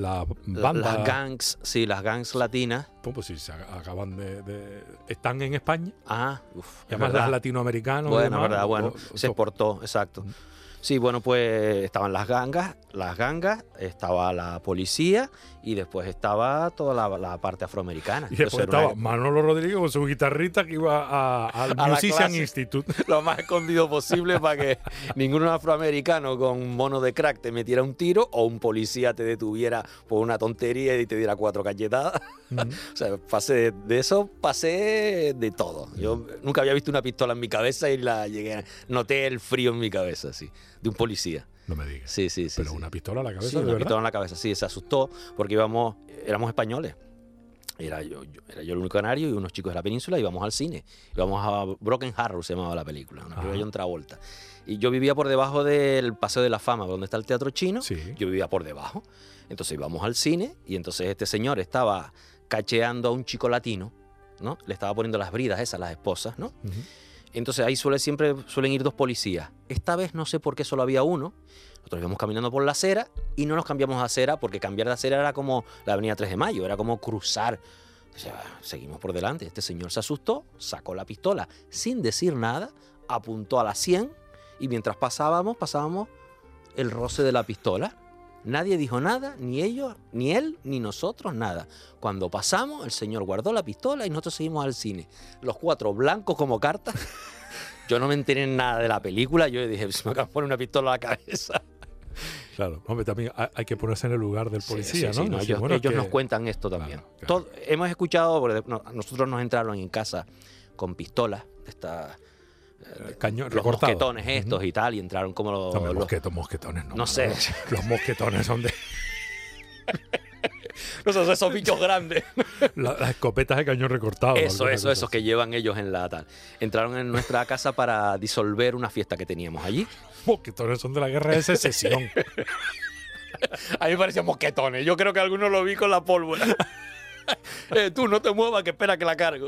La La- banda. Las gangs, sí, las gangs latinas. Pues, pues sí, se ac- acaban de, de- Están en España. Ah, uff. Y además las latinoamericanos. Bueno, demás, verdad, bueno, o- se exportó, exacto. Sí, bueno, pues estaban las gangas, las gangas, estaba la policía y después estaba toda la, la parte afroamericana. Y después Entonces, estaba Manolo Rodríguez con su guitarrita que iba a- al A Musician clase. Institute. una- lo más escondido posible para que ningún afroamericano con mono de crack te metiera un tiro o un policía te detuviera por una tontería y te diera cuatro cachetadas. O sea, pasé de eso, pasé de todo. Yo nunca había visto una pistola en mi cabeza y la llegué, a- noté el frío en mi cabeza, sí, de un policía. No me digas. Sí, sí, sí. Pero sí. una pistola a la cabeza, Sí, de una verdad. pistola en la cabeza, sí, se asustó porque íbamos, éramos españoles. Era yo, yo- era yo el único canario y unos chicos de la península íbamos al cine. Íbamos a Broken Harrow, se llamaba la película, una película de. John Travolta. Y yo vivía por debajo del Paseo de la Fama, donde está el Teatro Chino. Sí. Yo vivía por debajo. Entonces íbamos al cine y entonces este señor estaba cacheando a un chico latino, ¿no? Le estaba poniendo las bridas esas, las esposas, ¿no? Ujú. Entonces ahí suele, siempre suelen ir dos policías. Esta vez no sé por qué solo había uno. Nosotros íbamos caminando por la acera y no nos cambiamos de acera porque cambiar de acera era como la avenida 3 de Mayo, era como cruzar. Seguimos por delante. Este señor se asustó, sacó la pistola sin decir nada, apuntó a la 100 y mientras pasábamos, pasábamos el roce de la pistola. Nadie dijo nada, ni ellos, ni él, ni nosotros, nada. Cuando pasamos, el señor guardó la pistola y nosotros seguimos al cine. Los cuatro blancos como cartas. Yo no me enteré en nada de la película. Yo dije, se me acaba de poner una pistola a la cabeza. Claro, hombre, también hay, que ponerse en el lugar del policía, sí, ¿no? sí, no, Decir, ellos bueno, ellos que- nos cuentan esto también. Claro, claro. Todo- hemos escuchado, nosotros nos entraron en casa con pistolas, de estas, eh, cañón los recortado. mosquetones estos y tal, y entraron como los... Los- mosquetos, mosquetones, no. No sé. Los, los mosquetones son de. esos, esos bichos grandes. la- las escopetas de cañón recortado. Eso, eso, esos que llevan ellos en la tal. Entraron en nuestra casa para disolver una fiesta que teníamos allí. Mosquetones son de la guerra de secesión. A mí me parecían mosquetones. Yo creo que algunos lo vi con la pólvora. Eh, tú no te muevas, que espera que la cargo.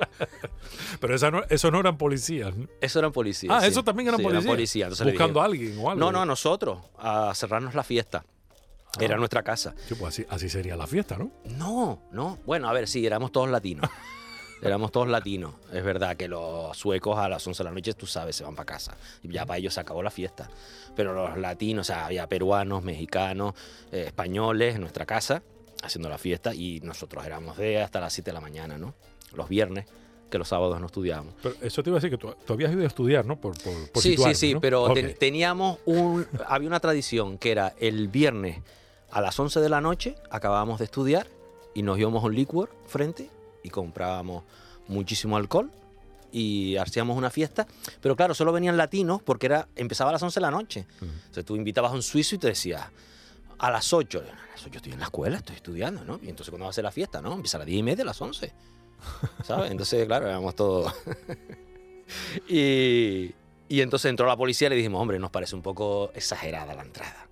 Pero esa no, eso no eran policías. ¿no? Eso eran policías. Ah, sí. eso también eran Sí, policías. Buscando a alguien o algo. No, no, nosotros, a cerrarnos la fiesta. Era Ah. nuestra casa. Sí, pues así, así sería la fiesta, ¿no? No, no. Bueno, a ver, sí, éramos todos latinos. éramos todos latinos. Es verdad que los suecos a las 11 de la noche, tú sabes, se van para casa. Y ya para ellos se acabó la fiesta. Pero los latinos, o sea, había peruanos, mexicanos, eh, españoles en nuestra casa haciendo la fiesta y nosotros éramos de hasta las 7 de la mañana, ¿no? Los viernes, que los sábados no estudiábamos. Pero eso te iba a decir que tú, tú habías ido a estudiar, ¿no? Por, por, por sí, sí, sí, ¿no? pero ten- teníamos un. Había una tradición que era el viernes a las 11 de la noche, acabábamos de estudiar y nos íbamos a un liquor frente y comprábamos muchísimo alcohol y hacíamos una fiesta. Pero claro, solo venían latinos porque era, empezaba a las 11 de la noche. O sea, tú invitabas a un suizo y te decía. A las 8, a las 8 estoy en la escuela, estoy estudiando, ¿no? Y entonces, ¿cuándo va a ser la fiesta? ¿No? Empieza a las 10 y media, a las 11. ¿Sabes? Entonces, claro, éramos todos. y, y entonces entró la policía y le dijimos, hombre, nos parece un poco exagerada la entrada.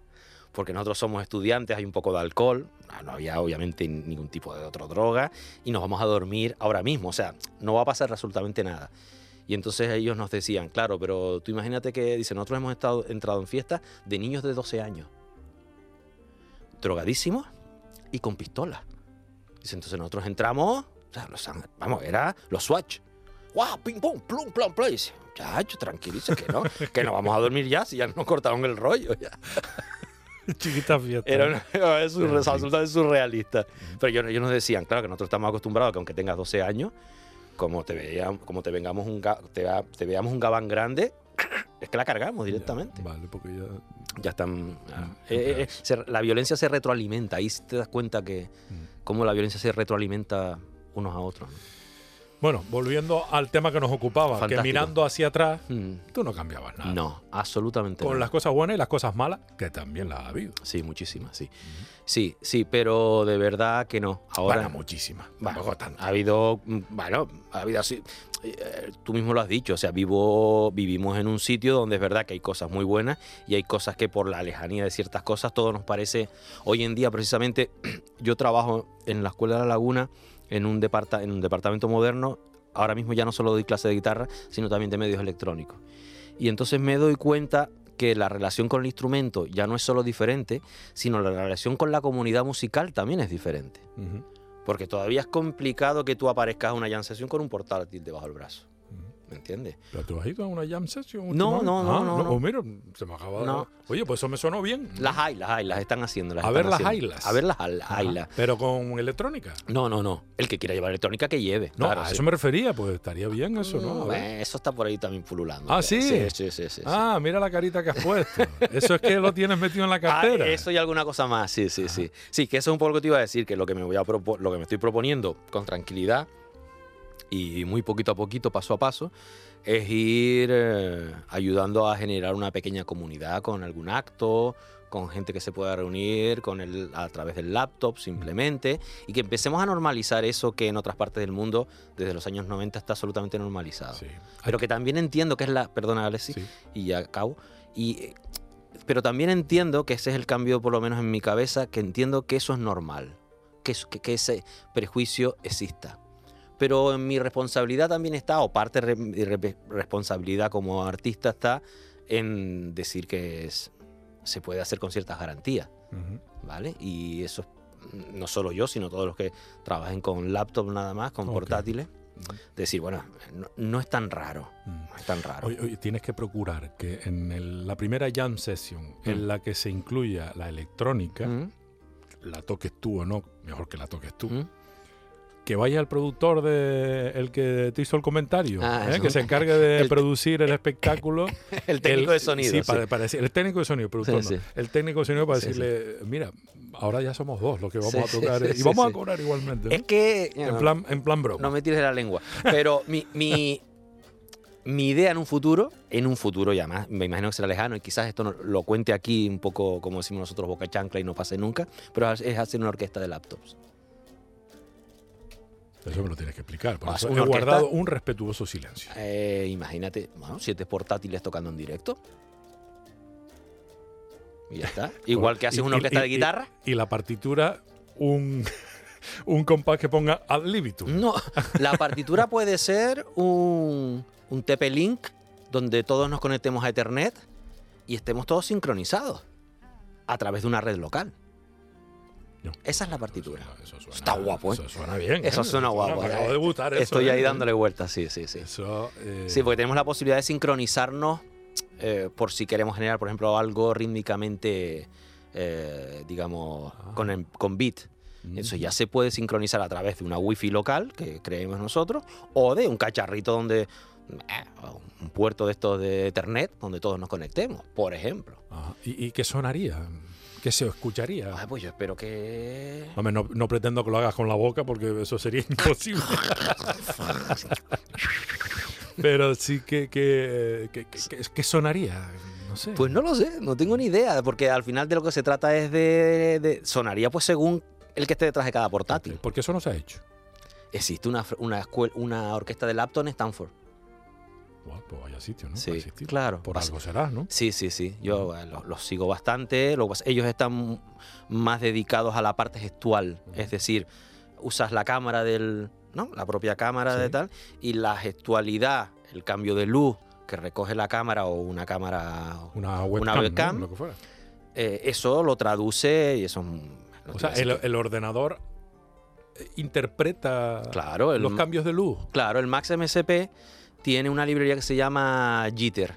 Porque nosotros somos estudiantes, hay un poco de alcohol, no- no había obviamente ningún tipo de otra droga, y nos vamos a dormir ahora mismo. O sea, no va a pasar absolutamente nada. Y entonces ellos nos decían, claro, pero tú imagínate que, dice, nosotros hemos estado, entrado en fiestas de niños de 12 años, drogadísimos y con pistolas. Dice, entonces nosotros entramos, o sea, los, vamos, era los Swatch. ¡Guau! ¡Ping, pum! ¡Plum, plum, plum! Y dice, Chacho, tranquilice, que no, que no vamos a dormir ya, si ya nos cortaron el rollo. Ya. Chiquita fiesta. Era una, es surre- absolutamente surrealista. Pero ellos, ellos nos decían, claro, que nosotros estamos acostumbrados a que aunque tengas 12 años, como te, veíamos, como te, vengamos un, te, te veamos un gabán grande, es que la cargamos directamente. Ya, vale, porque ya. Ya están. ah, eh, eh, se- la violencia se retroalimenta. Ahí te das cuenta que Mm. cómo la violencia se retroalimenta unos a otros. Bueno, volviendo al tema que nos ocupaba, Fantástico. que mirando hacia atrás, Mm, tú no cambiabas nada. No, absolutamente Con nada. las cosas buenas y las cosas malas, que también las ha habido. Sí, muchísimas, sí. Sí, sí, pero de verdad que no. Ahora. Bueno, muchísimas. Bueno, ha habido, mm, bueno, ha habido así. Eh, Tú mismo lo has dicho, o sea, vivo, vivimos en un sitio donde es verdad que hay cosas muy buenas y hay cosas que por la lejanía de ciertas cosas todo nos parece. Hoy en día, precisamente, yo trabajo en la Escuela de la Laguna en un, departa- en un departamento moderno. Ahora mismo ya no solo doy clase de guitarra, sino también de medios electrónicos. Y entonces me doy cuenta que la relación con el instrumento ya no es solo diferente, sino la relación con la comunidad musical también es diferente. Ujú, Porque todavía es complicado que tú aparezcas a una session con un portátil debajo del brazo. ¿Me entiendes? ¿Pero tú has ido a una jam session? No, no, no, Ah, no, no. Oh, mira, se me acaba de... No. Oye, pues eso me sonó bien. Las hay, las hay, las están haciendo. Las A están ver las haciendo. A ver las hay- las Ajá. haylas. Pero con electrónica. No, no, no. El que quiera llevar electrónica que lleve. No, claro, a sí. eso me refería, pues estaría bien eso, ¿no? Mm, eh, eso está por ahí también pululando. Ah. ¿sí? Sí, sí, sí. sí, Ah, mira la carita que has puesto. Eso es que lo tienes metido en la Ah, cartera. eso y alguna cosa más, sí, sí, sí. Sí, que eso es un poco lo que te iba a decir, que lo que me voy a lo que me estoy proponiendo con tranquilidad y muy poquito a poquito, paso a paso, es ir eh, ayudando a generar una pequeña comunidad con algún acto, con gente que se pueda reunir con el, a través del laptop simplemente, y que empecemos a normalizar eso que en otras partes del mundo desde los años 90 está absolutamente normalizado. Sí. Pero que también entiendo que es la, perdona Alexis, Sí. y ya acabo, y, pero también entiendo que ese es el cambio por lo menos en mi cabeza, que entiendo que eso es normal, que, que, que ese prejuicio exista. Pero en mi responsabilidad también está, o parte de mi re- responsabilidad como artista está en decir que es- se puede hacer con ciertas garantías. ¿vale? Y eso mm, no solo yo, sino todos los que trabajen con laptop nada más, con portátiles. Decir, bueno, no, no es tan raro, Mm. no es tan raro. Oye, oye, tienes que procurar que en el- la primera jam session Mm. en la que se incluya la electrónica, Mm, la toques tú o no, mejor que la toques tú, mm. Que vaya el productor de el que te hizo el comentario, Ah, ¿eh? que se encargue de El- producir el espectáculo. El técnico El- de sonido. Sí, sí. Para, para decir- el técnico de sonido, productor Sí, no. sí. El técnico de sonido para decirle, mira, ahora ya somos dos los que vamos a tocar sí, y vamos a cobrar igualmente. ¿no? Es que... en, no, plan, en plan broma. no me tires de la lengua. Pero mi, mi, mi idea en un futuro, en un futuro ya más, me imagino que será lejano y quizás esto no- lo cuente aquí un poco como decimos nosotros boca chancla y no pase nunca, pero es hacer una orquesta de laptops. Eso me lo tienes que explicar. Por Ah, eso he guardado un respetuoso silencio. Eh, imagínate, bueno, siete portátiles tocando en directo. Y ya está. Igual que haces una orquesta de y- guitarra. Y, la partitura, un, un compás que ponga ad libitum. No, la partitura puede ser un, un TP-Link donde todos nos conectemos a Ethernet y estemos todos sincronizados a través de una red local. No. Esa es la partitura. Eso suena- eso suena- Está guapo, ¿eh? Eso suena bien. Eso ¿eh? suena guapo, Me ¿eh? acabo de gustar eso, Estoy ¿eh? ahí dándole vueltas, sí, sí, sí. Eso, eh, Sí, porque tenemos la posibilidad de sincronizarnos eh, por si queremos generar, por ejemplo, algo rítmicamente, digamos, Ah. con, el- con beat. mm, Eso ya se puede sincronizar a través de una wifi local que creemos nosotros o de un cacharrito donde un puerto de estos de Ethernet donde todos nos conectemos, por ejemplo. Ajá. ¿Y, y qué sonaría? ¿Qué se escucharía? Ah, pues yo espero que Hombre, no, no pretendo que lo hagas con la boca porque eso sería imposible. Pero sí que, que, que, que- que- que sonaría. No sé. Pues no lo sé, no tengo ni idea, porque al final de lo que se trata es de, de- sonaría pues según el que esté detrás de cada portátil. Porque eso no se ha hecho. Existe una, una, escuela, una orquesta de laptop en Stanford. Pues vaya sitio, ¿no? Sí, claro. Por algo será, ¿no? Sí, sí, sí. Yo eh, los, los sigo bastante. Ellos están más dedicados a la parte gestual. Es decir, usas la cámara del. ¿no? La propia cámara de tal. Y la gestualidad, el cambio de luz que recoge la cámara o una cámara. Una webcam. ¿no? webcam. Lo que fuera. eh, eso lo traduce y eso. no O sea, el, ordenador eh, interpreta Claro, el- los cambios de luz. Claro, el Max MSP tiene una librería que se llama Jitter,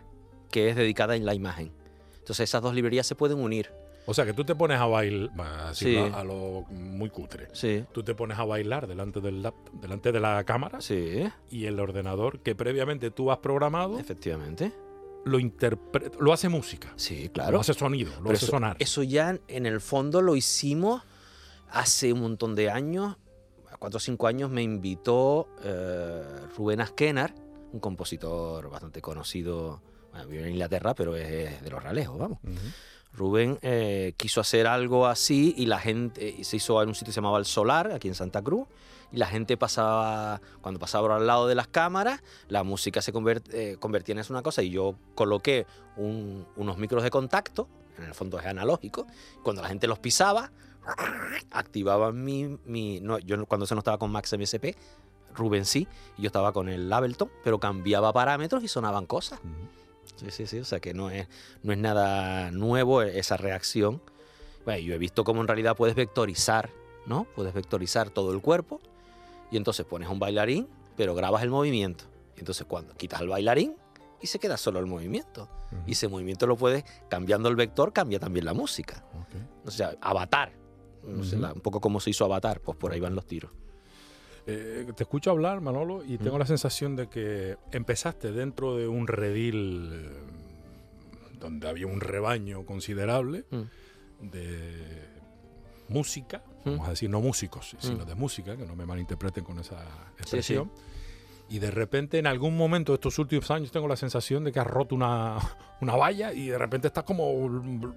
que es dedicada en la imagen. Entonces esas dos librerías se pueden unir. O sea, que tú te pones a bailar, así Sí. a, a lo muy cutre. Sí, Tú te pones a bailar delante del delante de la cámara sí, y el ordenador que previamente tú has programado efectivamente. lo interpreta, lo hace música, Sí, lo claro. hace sonido, lo Pero hace eso, sonar. eso ya en el fondo lo hicimos hace un montón de años. A cuatro o cinco años me invitó eh, Rubén Askenar, un compositor bastante conocido. Bueno, vive en Inglaterra, pero es de los ralejos, vamos. Ujú. Rubén eh, quiso hacer algo así y la gente y se hizo en un sitio que se llamaba El Solar, aquí en Santa Cruz, y la gente pasaba, cuando pasaba al lado de las cámaras, la música se convert- eh, convertía en eso una cosa y yo coloqué un- unos micros de contacto, en el fondo es analógico, cuando la gente los pisaba, activaban mi... mi no, yo cuando se no estaba con Max MSP, Rubén sí, y yo estaba con el Ableton, pero cambiaba parámetros y sonaban cosas. Sí, sí, sí. O sea que no es, no es nada nuevo e- esa reacción. Bueno, yo he visto cómo en realidad puedes vectorizar, ¿no? Puedes vectorizar todo el cuerpo y entonces pones un bailarín, pero grabas el movimiento. Y entonces cuando quitas el bailarín y se queda solo el movimiento. Y ese movimiento lo puedes, cambiando el vector, cambia también la música. O sea, Avatar. Un poco como se hizo Avatar, pues por ahí van los tiros. Eh, te escucho hablar, Manolo, y tengo Mm. la sensación de que empezaste dentro de un redil eh, donde había un rebaño considerable Mm. de música, Mm. vamos a decir no músicos, sino Mm. de música, que no me malinterpreten con esa expresión. y de repente en algún momento de estos últimos años tengo la sensación de que has roto una, una valla y de repente estás como mm,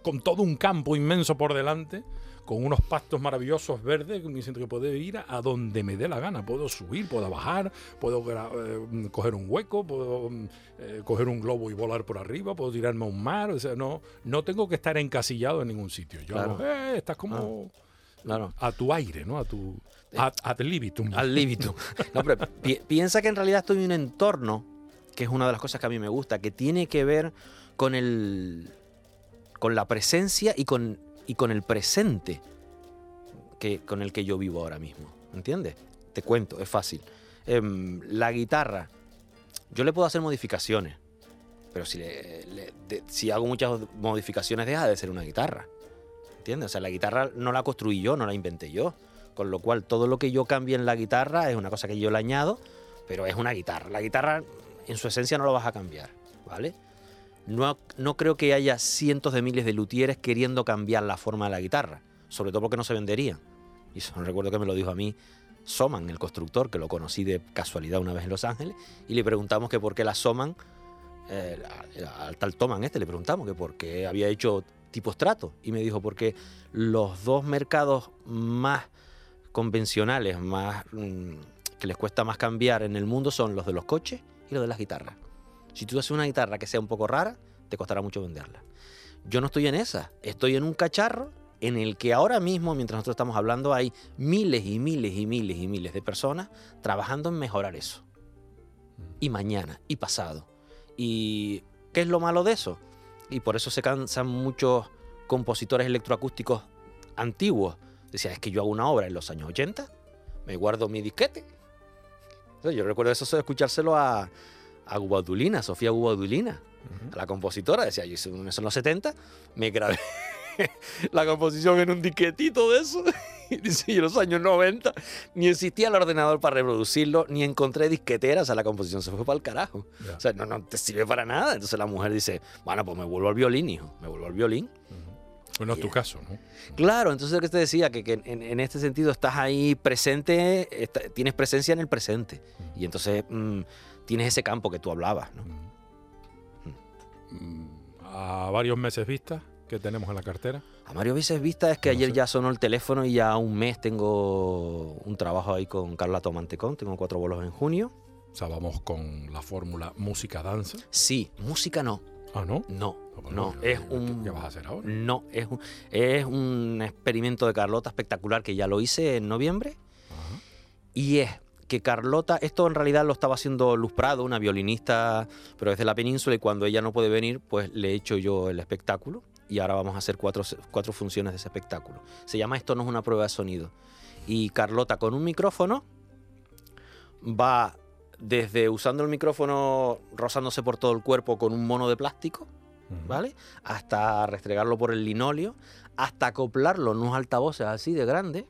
con todo un campo inmenso por delante, con unos pastos maravillosos verdes, me siento que puedo ir a donde me dé la gana. Puedo subir, puedo bajar, puedo eh, coger un hueco, puedo eh, coger un globo y volar por arriba, puedo tirarme a un mar. O sea, no, no tengo que estar encasillado en ningún sitio. Yo, eh, estás como a tu aire, ¿no? A tu Ad, libitum. Al libitum. No, pero piensa que en realidad estoy en un entorno, que es una de las cosas que a mí me gusta, que tiene que ver con el. con la presencia y con, y con el presente que, con el que yo vivo ahora mismo. ¿Entiendes? Te cuento, es fácil. Em, la guitarra, yo le puedo hacer modificaciones, pero si, si hago muchas modificaciones, deja de ser una guitarra. ¿Entiendes? O sea, la guitarra no la construí yo, no la inventé yo. Con lo cual, todo lo que yo cambie en la guitarra es una cosa que yo le añado, pero es una guitarra. La guitarra, en su esencia, no lo vas a cambiar, ¿vale? No, creo que haya cientos de miles de luthieres queriendo cambiar la forma de la guitarra, sobre todo porque no se vendería. Y eso recuerdo que me lo dijo a mí Soman, el constructor, que lo conocí de casualidad una vez en Los Ángeles, y le preguntamos que por qué la Soman, eh, al tal Toman este, le preguntamos que por qué había hecho tipo estrato. Y me dijo, porque los dos mercados más convencionales, más mm, que les cuesta más cambiar en el mundo son los de los coches y los de las guitarras. Si tú haces una guitarra que sea un poco rara, te costará mucho venderla. Yo no estoy en esa, estoy en un cacharro en el que ahora mismo, mientras nosotros estamos hablando, hay miles y miles y miles y miles de personas trabajando en mejorar eso. Y mañana, y pasado. ¿Y qué es lo malo de eso? Y por eso se cansan muchos compositores electroacústicos antiguos Decía, es que yo hago una obra en los años 80, me guardo mi disquete. yo recuerdo eso de escuchárselo a, a Gubadulina, Sofía Gubadulina, a la compositora. Decía, yo hice eso en los 70, me grabé la composición en un disquetito de eso. Y dice, en los años 90 ni existía el ordenador para reproducirlo, ni encontré disqueteras, o sea, la composición se fue para el carajo. O sea, no, no te sirve para nada. Entonces la mujer dice, bueno, pues me vuelvo al violín, hijo, me vuelvo al violín. Bueno, es tu caso, ¿no? Claro, entonces lo que te decía, que, en, este sentido estás ahí presente, tienes presencia en el presente. Y entonces mm, tienes ese campo que tú hablabas, ¿no? Mm, a varios meses vista que tenemos en la cartera. A varios meses vista es que ayer ya sonó el teléfono y ya un mes tengo un trabajo ahí con Carla Tomantecón, tengo cuatro bolos en junio. O sea, vamos con la fórmula música-danza. Sí, música no, Ah, ¿no? No, ah, no, es un... ¿Qué vas a hacer ahora? No, es un, es un experimento de Carlota espectacular que ya lo hice en noviembre. Y es que Carlota, esto en realidad lo estaba haciendo Luz Prado, una violinista, pero desde la península, y cuando ella no puede venir, pues le he hecho yo el espectáculo. Y ahora vamos a hacer cuatro, cuatro funciones de ese espectáculo. Se llama Esto no es una prueba de sonido. Y Carlota con un micrófono va desde usando el micrófono rozándose por todo el cuerpo con un mono de plástico, ¿vale? Hasta restregarlo por el linóleo, hasta acoplarlo en unos altavoces así de grandes.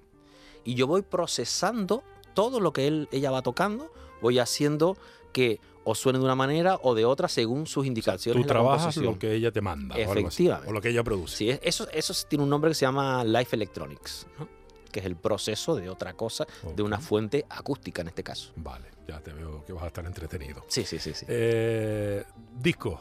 Y yo voy procesando todo lo que él, ella va tocando, voy haciendo que o suene de una manera o de otra según sus indicaciones. tú trabajas lo que ella te manda. Efectivamente. O, lo que ella produce. Sí, eso, eso tiene un nombre que se llama Life Electronics, que es el proceso de otra cosa, de una fuente acústica en este caso. Vale ya te veo que vas a estar entretenido. Sí, sí, sí. sí. Eh, disco,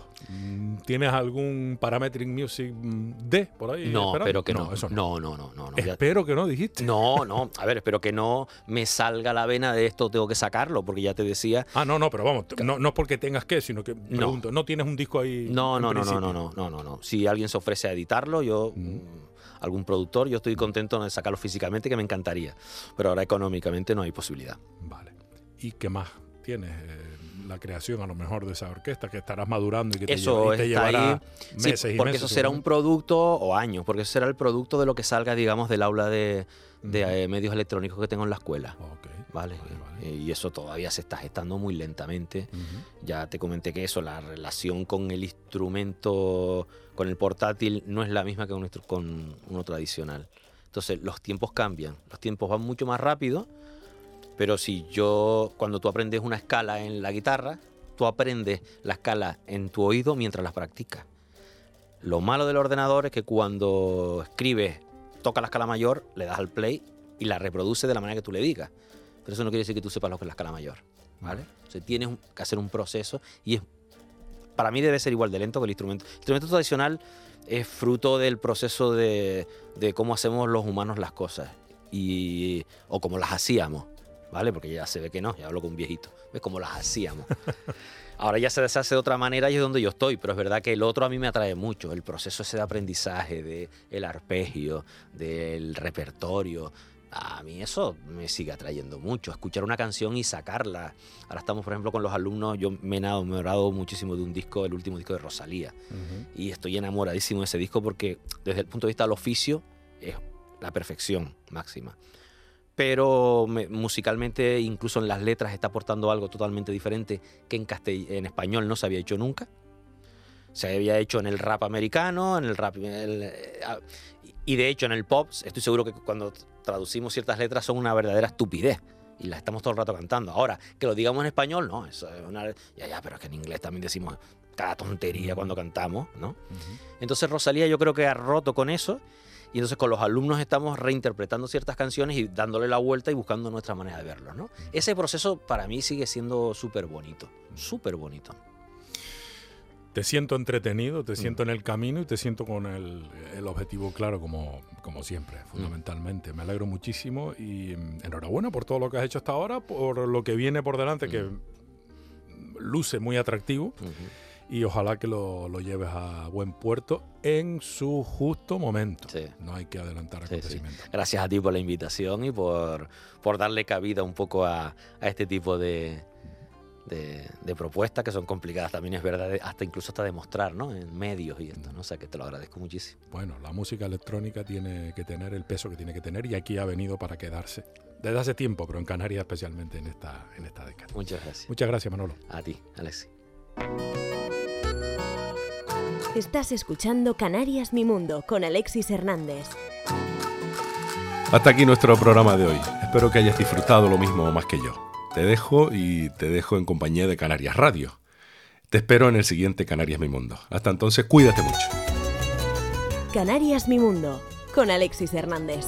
¿tienes algún Parametric Music D por ahí? No, espero que no. Eso no. No, no, no, espero que no, dijiste. No, no. A ver, espero que no me salga la vena de esto, tengo que sacarlo, porque ya te decía. Ah, no, no, pero vamos, no, no es porque tengas que, sino que pregunto, ¿no, tienes un disco ahí? No, no, no, no, no, no, no, no, no. Si alguien se ofrece a editarlo, yo. Algún productor, yo estoy contento de sacarlo físicamente, que me encantaría. Pero ahora económicamente no hay posibilidad. Vale. Y qué más tienes eh, la creación a lo mejor de esa orquesta que estarás madurando y que te, eso llevará meses sí, porque eso será un producto o años porque eso será el producto de lo que salga digamos del aula de, eh, medios electrónicos que tengo en la escuela ¿vale? Eh, y eso todavía se está gestando muy lentamente ya te comenté que eso la relación con el instrumento con el portátil no es la misma que con uno tradicional entonces los tiempos cambian los tiempos van mucho más rápido pero si yo, cuando tú aprendes una escala en la guitarra, tú aprendes la escala en tu oído mientras la practicas. Lo malo del ordenador es que cuando escribes, toca la escala mayor, le das al play y la reproduce de la manera que tú le digas. Pero eso no quiere decir que tú sepas lo que es la escala mayor. ¿vale? O sea, tienes que hacer un proceso y es, para mí debe ser igual de lento que el instrumento. El instrumento tradicional es fruto del proceso de, de cómo hacemos los humanos las cosas y, o cómo las hacíamos, ¿vale? Porque ya se ve que no, ya hablo con un viejito, ves cómo las hacíamos. Ahora ya se deshace de otra manera y es donde yo estoy, pero es verdad que el otro a mí me atrae mucho, el proceso ese de aprendizaje, del el arpegio, del repertorio. A mí eso me sigue atrayendo mucho, escuchar una canción y sacarla. Ahora estamos, por ejemplo, con los alumnos, yo me he enamorado muchísimo de un disco, el último disco de Rosalía, y estoy enamoradísimo de ese disco porque desde el punto de vista del oficio es la perfección máxima pero musicalmente, incluso en las letras, está aportando algo totalmente diferente que en, en español no se había hecho nunca. Se había hecho en el rap americano, en el rap. Eh, ah, y de hecho, en el pop, estoy seguro que cuando traducimos ciertas letras son una verdadera estupidez. Y las estamos todo el rato cantando. Ahora, que lo digamos en español, no. Eso es una, ya, ya, pero es que en inglés también decimos cada tontería cuando cantamos, ¿no? Entonces Rosalía yo creo que ha roto con eso y entonces con los alumnos estamos reinterpretando ciertas canciones y dándole la vuelta y buscando nuestra manera de verlo. ¿no? Ese proceso para mí sigue siendo súper bonito, súper bonito. Te siento entretenido, te siento en el camino y te siento con el, objetivo claro como, como siempre, fundamentalmente. Me alegro muchísimo y mm, enhorabuena por todo lo que has hecho hasta ahora, por lo que viene por delante, que luce muy atractivo y ojalá que lo, lo, lleves a buen puerto en su justo momento. No hay que adelantar acontecimientos. Gracias a ti por la invitación y por, por darle cabida un poco a, a este tipo de, de, propuestas que son complicadas también es verdad, hasta incluso hasta demostrar, ¿no? En medios y esto, ¿no? O sea que te lo agradezco muchísimo. Bueno, la música electrónica tiene que tener el peso que tiene que tener y aquí ha venido para quedarse. Desde hace tiempo, pero en Canarias especialmente en esta, en esta década. Muchas gracias. Muchas gracias, Manolo. A ti, Alexi. Estás escuchando Canarias Mi Mundo con Alexis Hernández. Hasta aquí nuestro programa de hoy. Espero que hayas disfrutado lo mismo o más que yo. Te dejo y te dejo en compañía de Canarias Radio. Te espero en el siguiente Canarias Mi Mundo. Hasta entonces, cuídate mucho. Canarias Mi Mundo con Alexis Hernández.